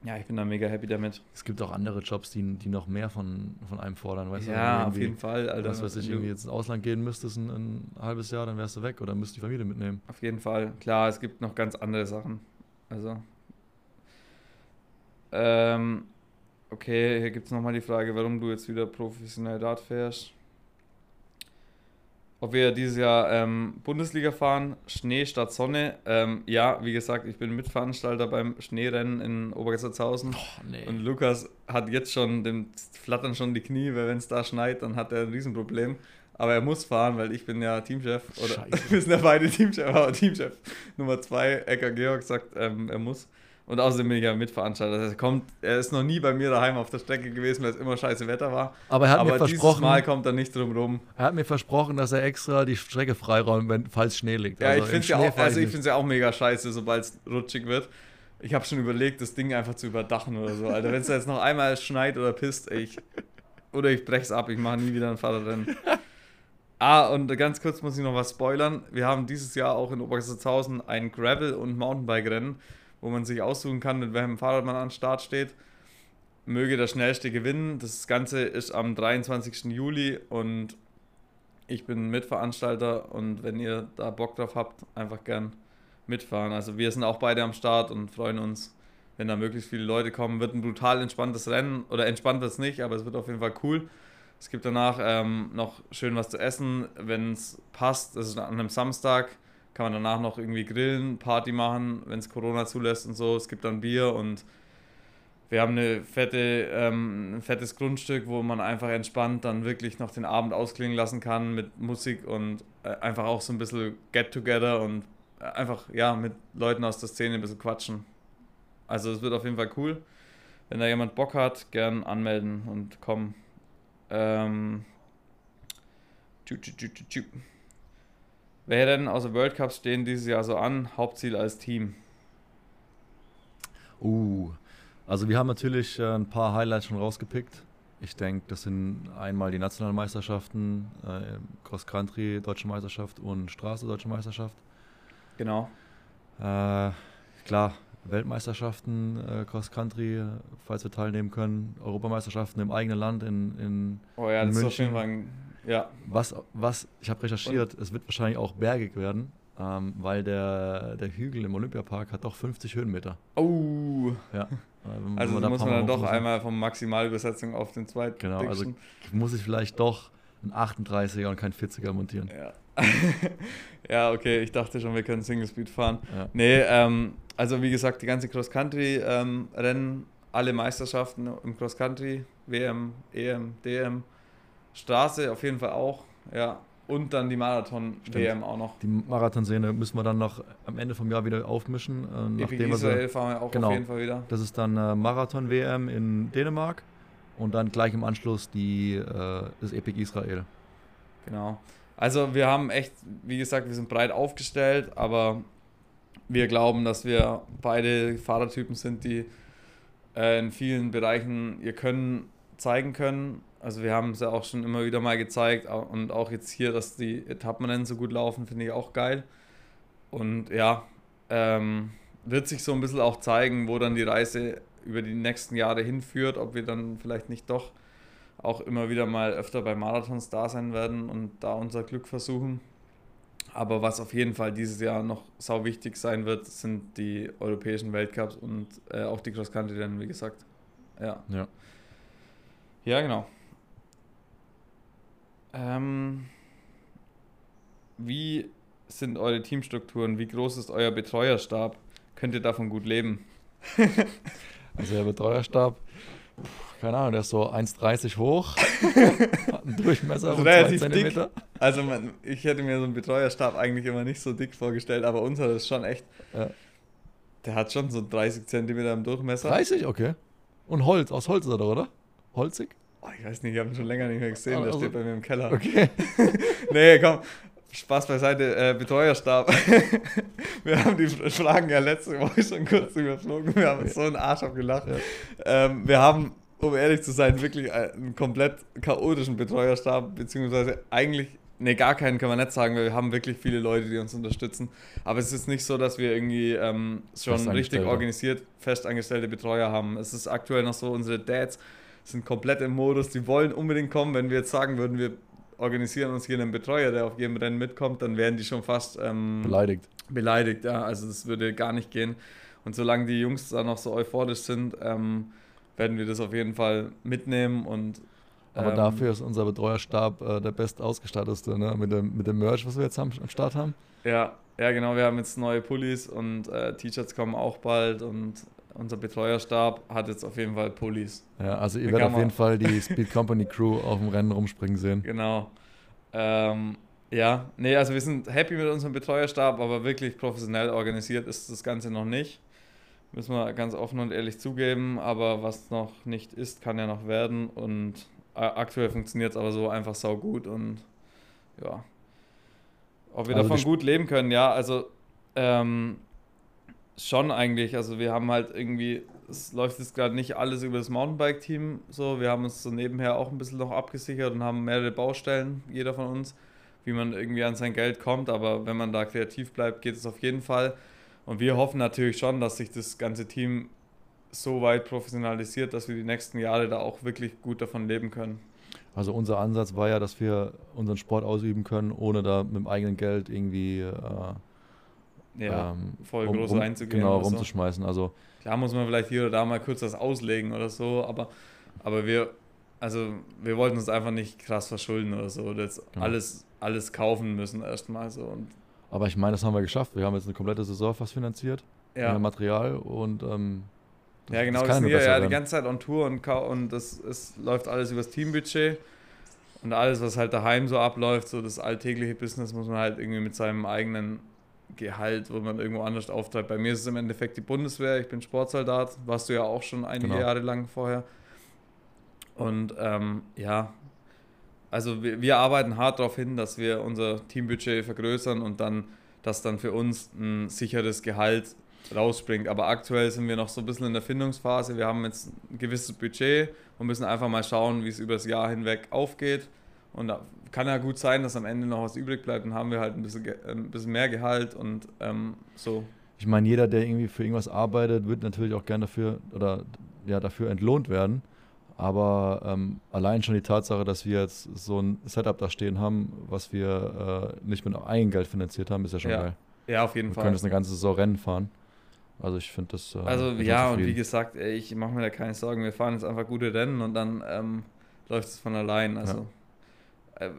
ja, ich bin da mega happy damit. Es gibt auch andere Jobs, die, die noch mehr von, von einem fordern. Weißt du, wenn du ja, auf jeden Fall, Alter. was weiß ich, du- irgendwie jetzt ins Ausland gehen müsstest ein, ein halbes Jahr, dann wärst du weg oder müsst die Familie mitnehmen. Auf jeden Fall. Klar, es gibt noch ganz andere Sachen. Also. Ähm, Okay, hier gibt es nochmal die Frage, warum du jetzt wieder professionell Dart fährst. Ob wir dieses Jahr ähm, Bundesliga fahren, Schnee statt Sonne. Ähm, ja, wie gesagt, ich bin Mitveranstalter beim Schneerennen in Obergessertshausen. Oh, nee. Und Lukas hat jetzt schon, dem flattern schon die Knie, weil wenn es da schneit, dann hat er ein Riesenproblem. Aber er muss fahren, weil ich bin ja Teamchef. Oder Scheiße. <laughs> wir sind ja beide Teamchef, aber Teamchef Nummer zwei, Ecker Georg, sagt, ähm, er muss. Und außerdem bin ich ja Mitveranstalter. Das heißt, er, kommt, er ist noch nie bei mir daheim auf der Strecke gewesen, weil es immer scheiße Wetter war. Aber er hat mir aber dieses versprochen, Mal kommt er nicht drum rum. er hat mir versprochen, dass er extra die Strecke freiräumt, wenn, falls Schnee liegt. Ja, Also ich im finde es ja, auch- also ich ja auch mega scheiße, sobald es rutschig wird. Ich habe schon überlegt, das Ding einfach zu überdachen oder so. Alter, wenn es jetzt noch einmal schneit oder pisst, ey, ich. Oder ich brech's ab, ich mache nie wieder ein Fahrradrennen. Ah, und ganz kurz muss ich noch was spoilern. Wir haben dieses Jahr auch in Obergessertshausen ein Gravel- und Mountainbike-Rennen, wo man sich aussuchen kann, mit welchem Fahrrad man an Start steht. Möge der Schnellste gewinnen. Das Ganze ist am 23. Juli und ich bin Mitveranstalter und wenn ihr da Bock drauf habt, einfach gern mitfahren. Also wir sind auch beide am Start und freuen uns, wenn da möglichst viele Leute kommen. Wird ein brutal entspanntes Rennen oder entspannt wird es nicht, aber es wird auf jeden Fall cool. Es gibt danach ähm, noch schön was zu essen, wenn es passt. Das ist an einem Samstag, kann man danach noch irgendwie grillen, Party machen, wenn es Corona zulässt und so. Es gibt dann Bier und wir haben eine fette, ähm, ein fettes Grundstück, wo man einfach entspannt dann wirklich noch den Abend ausklingen lassen kann mit Musik und äh, einfach auch so ein bisschen Get-Together und äh, einfach ja mit Leuten aus der Szene ein bisschen quatschen. Also es wird auf jeden Fall cool. Wenn da jemand Bock hat, gern anmelden und kommen. Ähm, tschu, tschu, tschu, tschu, Welche Rennen außer World Cup stehen dieses Jahr so an? Hauptziel als Team. Uh, also wir haben natürlich äh, ein paar Highlights schon rausgepickt. Ich denke, das sind einmal die Nationalmeisterschaften, äh, Cross Country Deutsche Meisterschaft und Straße Deutsche Meisterschaft. Genau. Äh, klar, Weltmeisterschaften äh, Cross Country, falls wir teilnehmen können, Europameisterschaften im eigenen Land in, in Oh ja, In das ist München. Fall ein, ja, was, was ich habe recherchiert, es wird wahrscheinlich auch bergig werden, ähm, weil der, der Hügel im Olympiapark hat doch 50 Höhenmeter. Oh, Ja. <laughs> Wenn also da muss man dann doch einmal vom Maximalübersetzung auf den zweiten. Genau, also muss ich vielleicht doch einen 38er und kein 40er montieren. Ja. <laughs> ja, okay, ich dachte schon, wir können Single Speed fahren. Ja. Nee, ähm, also wie gesagt, die ganze Cross-Country-Rennen, alle Meisterschaften im Cross-Country, WM, EM, DM, Straße auf jeden Fall auch, ja. Und dann die Marathon-WM auch noch. Die Marathonszene müssen wir dann noch am Ende vom Jahr wieder aufmischen. Äh, Epic nachdem wir Israel sie, fahren wir auch genau. auf jeden Fall wieder. das ist dann äh, Marathon-WM in Dänemark und dann gleich im Anschluss die, äh, das Epic Israel. Genau. Also wir haben echt, wie gesagt, wir sind breit aufgestellt, aber wir glauben, dass wir beide Fahrertypen sind, die äh, in vielen Bereichen ihr Können zeigen können. Also wir haben es ja auch schon immer wieder mal gezeigt und auch jetzt hier, dass die Etappenrennen so gut laufen, finde ich auch geil. Und ja, ähm, wird sich so ein bisschen auch zeigen, wo dann die Reise über die nächsten Jahre hinführt, ob wir dann vielleicht nicht doch auch immer wieder mal öfter bei Marathons da sein werden und da unser Glück versuchen. Aber was auf jeden Fall dieses Jahr noch sau wichtig sein wird, sind die europäischen Weltcups und äh, auch die Cross-Country-Rennen, wie gesagt. Ja. Ja. Ja, genau. Ähm, wie sind eure Teamstrukturen? Wie groß ist euer Betreuerstab? Könnt ihr davon gut leben? <laughs> Also der Betreuerstab, keine Ahnung, der ist so 1,30 hoch, hat einen Durchmesser Also von 2 relativ dick. Zentimeter. Also man, ich hätte mir so einen Betreuerstab eigentlich immer nicht so dick vorgestellt, aber unser ist schon echt. Ja. Der hat schon so 30 Zentimeter im Durchmesser. 30? Okay. Und Holz, aus Holz ist er doch, oder? Holzig? Oh, ich weiß nicht, ich habe ihn schon länger nicht mehr gesehen, der Also- steht bei mir im Keller. Okay. <laughs> Nee, komm, Spaß beiseite, äh, Betreuerstab. <laughs> Wir haben die Fragen ja letzte Woche schon kurz überflogen. Wir haben uns so einen Arsch abgelacht. Ja. Ähm, wir haben, um ehrlich zu sein, wirklich einen komplett chaotischen Betreuerstab, beziehungsweise eigentlich, nee, gar keinen kann man nicht sagen, weil wir haben wirklich viele Leute, die uns unterstützen. Aber es ist nicht so, dass wir irgendwie ähm, schon richtig organisiert festangestellte Betreuer haben. Es ist aktuell noch so, unsere Dads sind komplett im Modus, die wollen unbedingt kommen. Wenn wir jetzt sagen würden, wir organisieren uns hier einen Betreuer, der auf jedem Rennen mitkommt, dann wären die schon fast ähm, Beleidigt. beleidigt. Ja. Also das würde gar nicht gehen. Und solange die Jungs da noch so euphorisch sind, ähm, werden wir das auf jeden Fall mitnehmen und Aber ähm, dafür ist unser Betreuerstab äh, der best ausgestatteste, ne? Mit dem, mit dem Merch, was wir jetzt am, am Start haben. Ja, ja, genau. Wir haben jetzt neue Pullis und äh, T-Shirts kommen auch bald und unser Betreuerstab hat jetzt auf jeden Fall Pullis. Ja, also ihr werdet auf jeden Fall die <laughs> Speed Company Crew auf dem Rennen rumspringen sehen. Genau. Ähm, ja, nee, also wir sind happy mit unserem Betreuerstab, aber wirklich professionell organisiert ist das Ganze noch nicht. Müssen wir ganz offen und ehrlich zugeben, aber was noch nicht ist, kann ja noch werden und äh, aktuell funktioniert es aber so einfach sau gut und ja. Ob wir Also davon gut leben können, ja, also ähm, schon eigentlich. Also wir haben halt irgendwie, es läuft jetzt gerade nicht alles über das Mountainbike-Team so. Wir haben uns so nebenher auch ein bisschen noch abgesichert und haben mehrere Baustellen, jeder von uns, wie man irgendwie an sein Geld kommt. Aber wenn man da kreativ bleibt, geht es auf jeden Fall. Und wir hoffen natürlich schon, dass sich das ganze Team so weit professionalisiert, dass wir die nächsten Jahre da auch wirklich gut davon leben können. Also unser Ansatz war ja, dass wir unseren Sport ausüben können, ohne da mit dem eigenen Geld irgendwie äh, Ja, ähm, voll rum- groß rum- reinzugehen Genau, oder so. rumzuschmeißen. Also Klar muss man vielleicht hier oder da mal kurz was auslegen oder so, aber, aber wir, also wir wollten uns einfach nicht krass verschulden oder so. Oder jetzt Genau. alles, alles kaufen müssen erstmal so. Und Aber ich meine, das haben wir geschafft. Wir haben jetzt eine komplette Saison fast finanziert. ja, Material und ähm, das- ja genau, das wir sind ja die ganze Zeit on Tour und, und das es läuft alles übers Teambudget. Und alles, was halt daheim so abläuft, so das alltägliche Business, muss man halt irgendwie mit seinem eigenen Gehalt, wo man irgendwo anders auftreibt. Bei mir ist es im Endeffekt die Bundeswehr, ich bin Sportsoldat, warst du ja auch schon einige Genau. Jahre lang vorher. Und ähm, ja, also wir, wir arbeiten hart darauf hin, dass wir unser Teambudget vergrößern und dann, dass dann für uns ein sicheres Gehalt rausspringt. Aber aktuell sind wir noch so ein bisschen in der Findungsphase. Wir haben jetzt ein gewisses Budget und müssen einfach mal schauen, wie es über das Jahr hinweg aufgeht. Und da kann ja gut sein, dass am Ende noch was übrig bleibt. Dann haben wir halt ein bisschen, Ge- ein bisschen mehr Gehalt und ähm, so. ich meine, jeder, der irgendwie für irgendwas arbeitet, wird natürlich auch gern dafür oder ja dafür entlohnt werden. Aber ähm, allein schon die Tatsache, dass wir jetzt so ein Setup da stehen haben, was wir äh, nicht mit Eigengeld finanziert haben, ist ja schon Ja, geil. Ja, auf jeden Wir Fall. können jetzt eine ganze Saison Rennen fahren. Also ich finde das. Äh, Also ja, und wie gesagt, ey, ich mache mir da keine Sorgen. Wir fahren jetzt einfach gute Rennen und dann ähm, läuft es von allein. Also äh,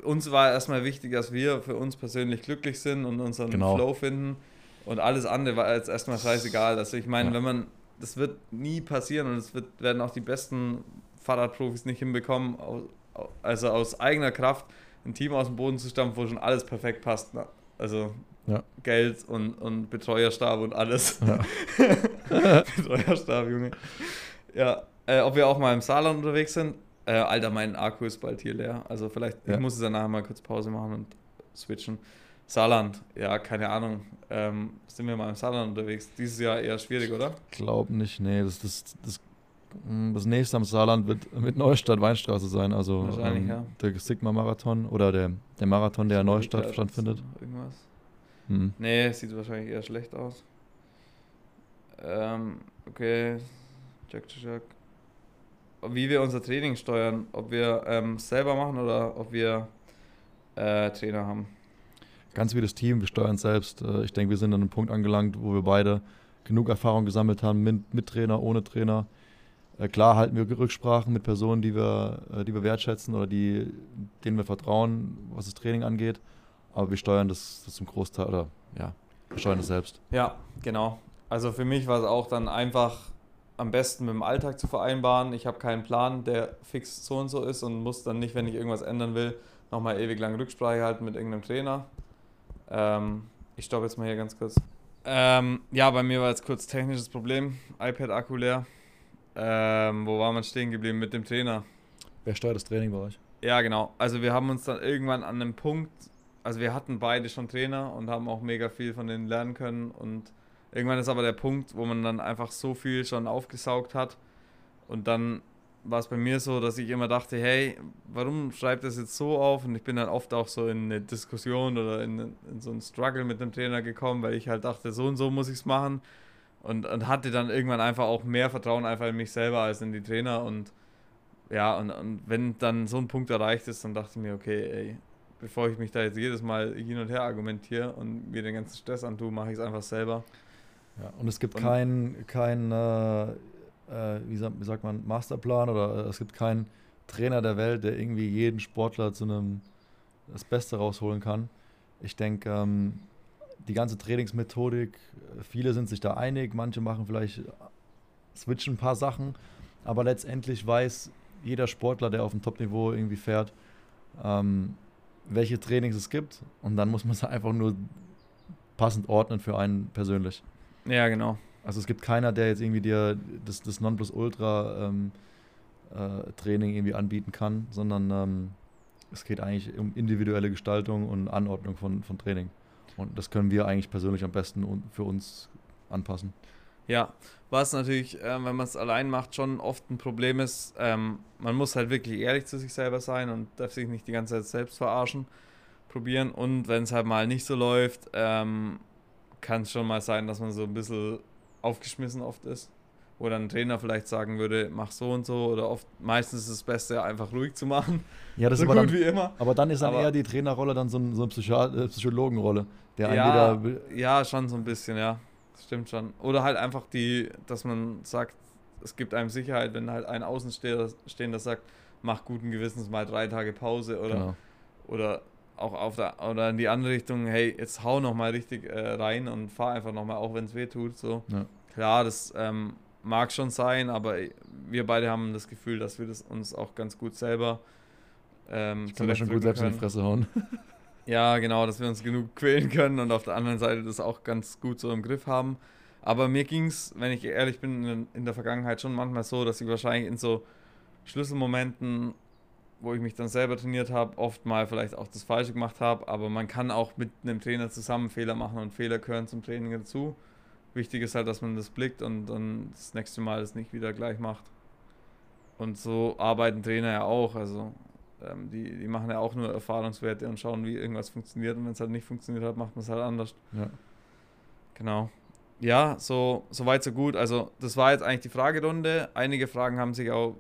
uns war erstmal wichtig, dass wir für uns persönlich glücklich sind und unseren Genau. Flow finden. Und alles andere war jetzt erstmal scheißegal. Also ich meine, Ja. wenn man, das wird nie passieren und es wird, werden auch die besten Fahrradprofis nicht hinbekommen, also aus eigener Kraft ein Team aus dem Boden zu stampfen, wo schon alles perfekt passt. ne? Also Ja. Geld und, und Betreuerstab und alles. Ja. <laughs> Betreuerstab, Junge. Ja, äh, ob wir auch mal im Saarland unterwegs sind. Äh, Alter, mein Akku ist bald hier leer. Also vielleicht, Ja. ich muss es dann nachher mal kurz Pause machen und switchen. Saarland, ja, keine Ahnung. Ähm, sind wir mal im Saarland unterwegs? Dieses Jahr eher schwierig, oder? Glaub nicht, nee. Das, das, das, mh, das nächste am Saarland wird mit Neustadt Weinstraße sein. Also Wahrscheinlich, ähm, ja. der Sigma-Marathon oder der, der Marathon, der in Neustadt stattfindet. Irgendwas. Hm. Nee, sieht wahrscheinlich eher schlecht aus. Ähm, okay. Check, check, check. Wie wir unser Training steuern, ob wir ähm, selber machen oder ob wir äh, Trainer haben. Ganz wie das Team, wir steuern es selbst. Äh, Ich denke, wir sind an einem Punkt angelangt, wo wir beide genug Erfahrung gesammelt haben, mit, mit Trainer, ohne Trainer. Äh, Klar halten wir Rücksprachen mit Personen, die wir, äh, die wir wertschätzen oder die, denen wir vertrauen, was das Training angeht. Aber wir steuern das, das zum Großteil, oder ja, wir steuern es selbst. Ja, genau. Also für mich war es auch dann einfach am besten mit dem Alltag zu vereinbaren. Ich habe keinen Plan, der fix so und so ist und muss dann nicht, wenn ich irgendwas ändern will, nochmal ewig lang Rücksprache halten mit irgendeinem Trainer. Ähm, ich stoppe jetzt mal hier ganz kurz. Ähm, ja, bei mir war jetzt kurz technisches Problem. iPad-Akku leer. Ähm, wo war man stehen geblieben mit dem Trainer? Wer steuert das Training bei euch? Ja, genau. Also wir haben uns dann irgendwann an einem Punkt, also wir hatten beide schon Trainer und haben auch mega viel von denen lernen können und irgendwann ist aber der Punkt, wo man dann einfach so viel schon aufgesaugt hat und dann war es bei mir so, dass ich immer dachte, hey, warum schreibt das jetzt so auf? Und ich bin dann oft auch so in eine Diskussion oder in, in so einen Struggle mit dem Trainer gekommen, weil ich halt dachte, so und so muss ich es machen und, und hatte dann irgendwann einfach auch mehr Vertrauen einfach in mich selber als in die Trainer und ja, und, und wenn dann so ein Punkt erreicht ist, dann dachte ich mir, okay, ey, bevor ich mich da jetzt jedes Mal hin und her argumentiere und mir den ganzen Stress antue, mache ich es einfach selber. Ja, und es gibt Und- kein, kein, äh, äh, wie, sagt, wie, sagt, man, Masterplan oder äh, es gibt keinen Trainer der Welt, der irgendwie jeden Sportler zu einem das Beste rausholen kann. Ich denke, ähm, die ganze Trainingsmethodik, äh, viele sind sich da einig, manche machen vielleicht, switchen ein paar Sachen, aber letztendlich weiß jeder Sportler, der auf dem Top-Niveau irgendwie fährt, ähm, welche Trainings es gibt und dann muss man es <laughs> einfach nur passend ordnen für einen persönlich. Ja, genau. Also es gibt keiner, der jetzt irgendwie dir das, das Nonplusultra ähm, äh, Training irgendwie anbieten kann, sondern ähm, es geht eigentlich um individuelle Gestaltung und Anordnung von, von Training. Und das können wir eigentlich persönlich am besten für uns anpassen. Ja, was natürlich, äh, wenn man es allein macht, schon oft ein Problem ist, ähm, man muss halt wirklich ehrlich zu sich selber sein und darf sich nicht die ganze Zeit selbst verarschen, probieren. Und wenn es halt mal nicht so läuft, ähm, kann es schon mal sein, dass man so ein bisschen aufgeschmissen oft ist. Wo dann ein Trainer vielleicht sagen würde, mach so und so. Oder oft, meistens ist es Beste, einfach ruhig zu machen. Ja, das so ist gut dann, wie immer. Aber dann ist dann aber, eher die Trainerrolle dann so, ein, so eine Psycho äh, Psychologenrolle. Der ja, ja, schon so ein bisschen, ja. Das stimmt schon. Oder halt einfach die, dass man sagt, es gibt einem Sicherheit, wenn halt ein Außenstehender sagt, mach guten Gewissens mal drei Tage Pause oder, genau. oder auch auf der oder in die andere Richtung, hey, jetzt hau noch mal richtig äh, rein und fahr einfach noch mal, auch wenn es weh tut. So. Ja. Klar, das ähm, mag schon sein, aber wir beide haben das Gefühl, dass wir das uns auch ganz gut selber ähm, ich kann schon gut selbst können. in die Fresse hauen. <laughs> Ja, genau, dass wir uns genug quälen können und auf der anderen Seite das auch ganz gut so im Griff haben. Aber mir ging es, wenn ich ehrlich bin, in der Vergangenheit schon manchmal so, dass ich wahrscheinlich in so Schlüsselmomenten, wo ich mich dann selber trainiert habe, oft mal vielleicht auch das Falsche gemacht habe. Aber man kann auch mit einem Trainer zusammen Fehler machen und Fehler gehören zum Training dazu. Wichtig ist halt, dass man das blickt und dann das nächste Mal das nicht wieder gleich macht. Und so arbeiten Trainer ja auch. Also ähm, die, die machen ja auch nur Erfahrungswerte und schauen, wie irgendwas funktioniert. Und wenn es halt nicht funktioniert hat, macht man es halt anders. Ja. Genau. Ja, so, so weit, so gut. Also, das war jetzt eigentlich die Fragerunde. Einige Fragen haben sich auch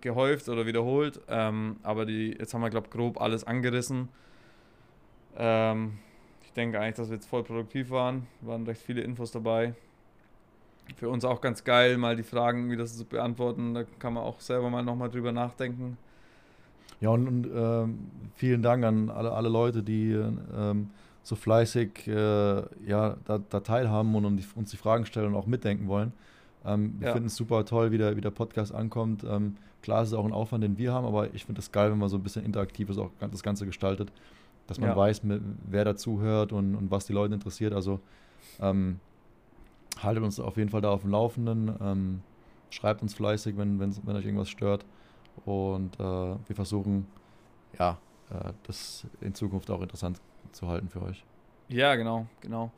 gehäuft oder wiederholt. Ähm, aber die, jetzt haben wir, glaube ich, grob alles angerissen. Ähm, ich denke eigentlich, dass wir jetzt voll produktiv waren. Waren recht viele Infos dabei. Für uns auch ganz geil, mal die Fragen wieder zu beantworten. Da kann man auch selber mal nochmal drüber nachdenken. Ja, und, und ähm, vielen Dank an alle, alle Leute, die ähm, so fleißig äh, ja, da, da, teilhaben und, und uns die Fragen stellen und auch mitdenken wollen. Ähm, wir ja. finden es super toll, wie der, wie der Podcast ankommt. Ähm, klar ist es auch ein Aufwand, den wir haben, aber ich finde es geil, wenn man so ein bisschen interaktiv ist, auch das Ganze gestaltet, dass man ja. weiß, wer dazuhört und, und was die Leute interessiert. Also ähm, haltet uns auf jeden Fall da auf dem Laufenden. Ähm, schreibt uns fleißig, wenn, wenn, wenn euch irgendwas stört. Und äh, wir versuchen, ja, äh, das in Zukunft auch interessant zu halten für euch. Ja, genau, genau.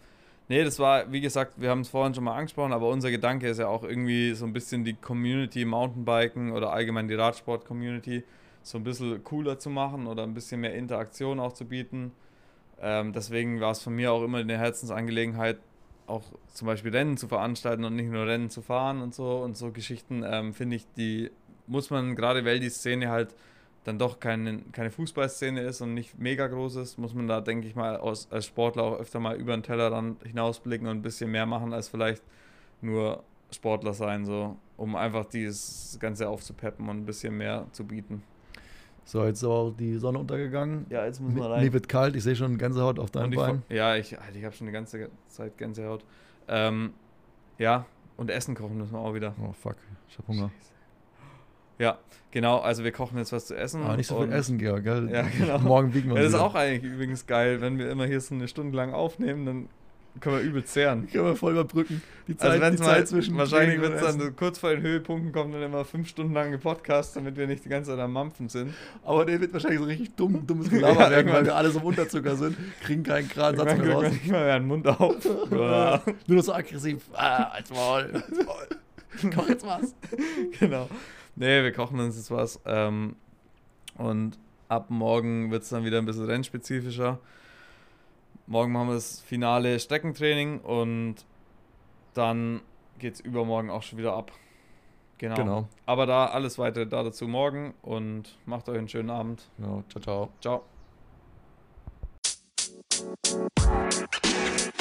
Nee, das war, wie gesagt, wir haben es vorhin schon mal angesprochen, aber unser Gedanke ist ja auch irgendwie so ein bisschen die Community Mountainbiken oder allgemein die Radsport-Community so ein bisschen cooler zu machen oder ein bisschen mehr Interaktion auch zu bieten. Ähm, deswegen war es von mir auch immer eine Herzensangelegenheit, auch zum Beispiel Rennen zu veranstalten und nicht nur Rennen zu fahren und so. Und so Geschichten ähm, finde ich, die muss man, gerade weil die Szene halt dann doch keine, keine Fußballszene ist und nicht mega groß ist, muss man da, denke ich mal, aus, als Sportler auch öfter mal über den Tellerrand hinausblicken und ein bisschen mehr machen, als vielleicht nur Sportler sein, so, um einfach dieses Ganze aufzupeppen und ein bisschen mehr zu bieten. So, jetzt ist auch die Sonne untergegangen. Ja, jetzt muss man rein. Mir wird kalt, ich sehe schon Gänsehaut auf deinem Bein. Ja, ich, ich habe schon die ganze Zeit Gänsehaut. Ähm, ja, und Essen kochen müssen wir auch wieder. Oh fuck, ich habe Hunger. Scheiße. Ja, genau. Also wir kochen jetzt was zu essen. Aber nicht so viel essen, Georg, gell? Ja, genau. Morgen wiegen wir ja, Das ist auch eigentlich übrigens geil, wenn wir immer hier so eine Stunde lang aufnehmen, dann können wir übel zehren. Können wir voll überbrücken. Die also Zeit, also die Zeit zwischen Wahrscheinlich wird es dann so kurz vor den Höhepunkten kommen dann immer fünf Stunden lange Podcast, damit wir nicht die ganze Zeit am Mampfen sind. Aber der wird wahrscheinlich so richtig dumm, dummes <laughs> Gelaber ja, werden, weil wir alle so im Unterzucker sind, kriegen keinen Kransatz mehr raus. Wir nicht mal einen Mund auf. <laughs> Nur noch so aggressiv. Ah, als Maul. <laughs> Als Maul. Koch jetzt was. genau. Nee, wir kochen uns jetzt was. Ähm, und ab morgen wird es dann wieder ein bisschen rennspezifischer. Morgen machen wir das finale Streckentraining und dann geht es übermorgen auch schon wieder ab. Genau. genau. Aber da alles weitere da dazu morgen und macht euch einen schönen Abend. Ja, ciao, ciao. Ciao.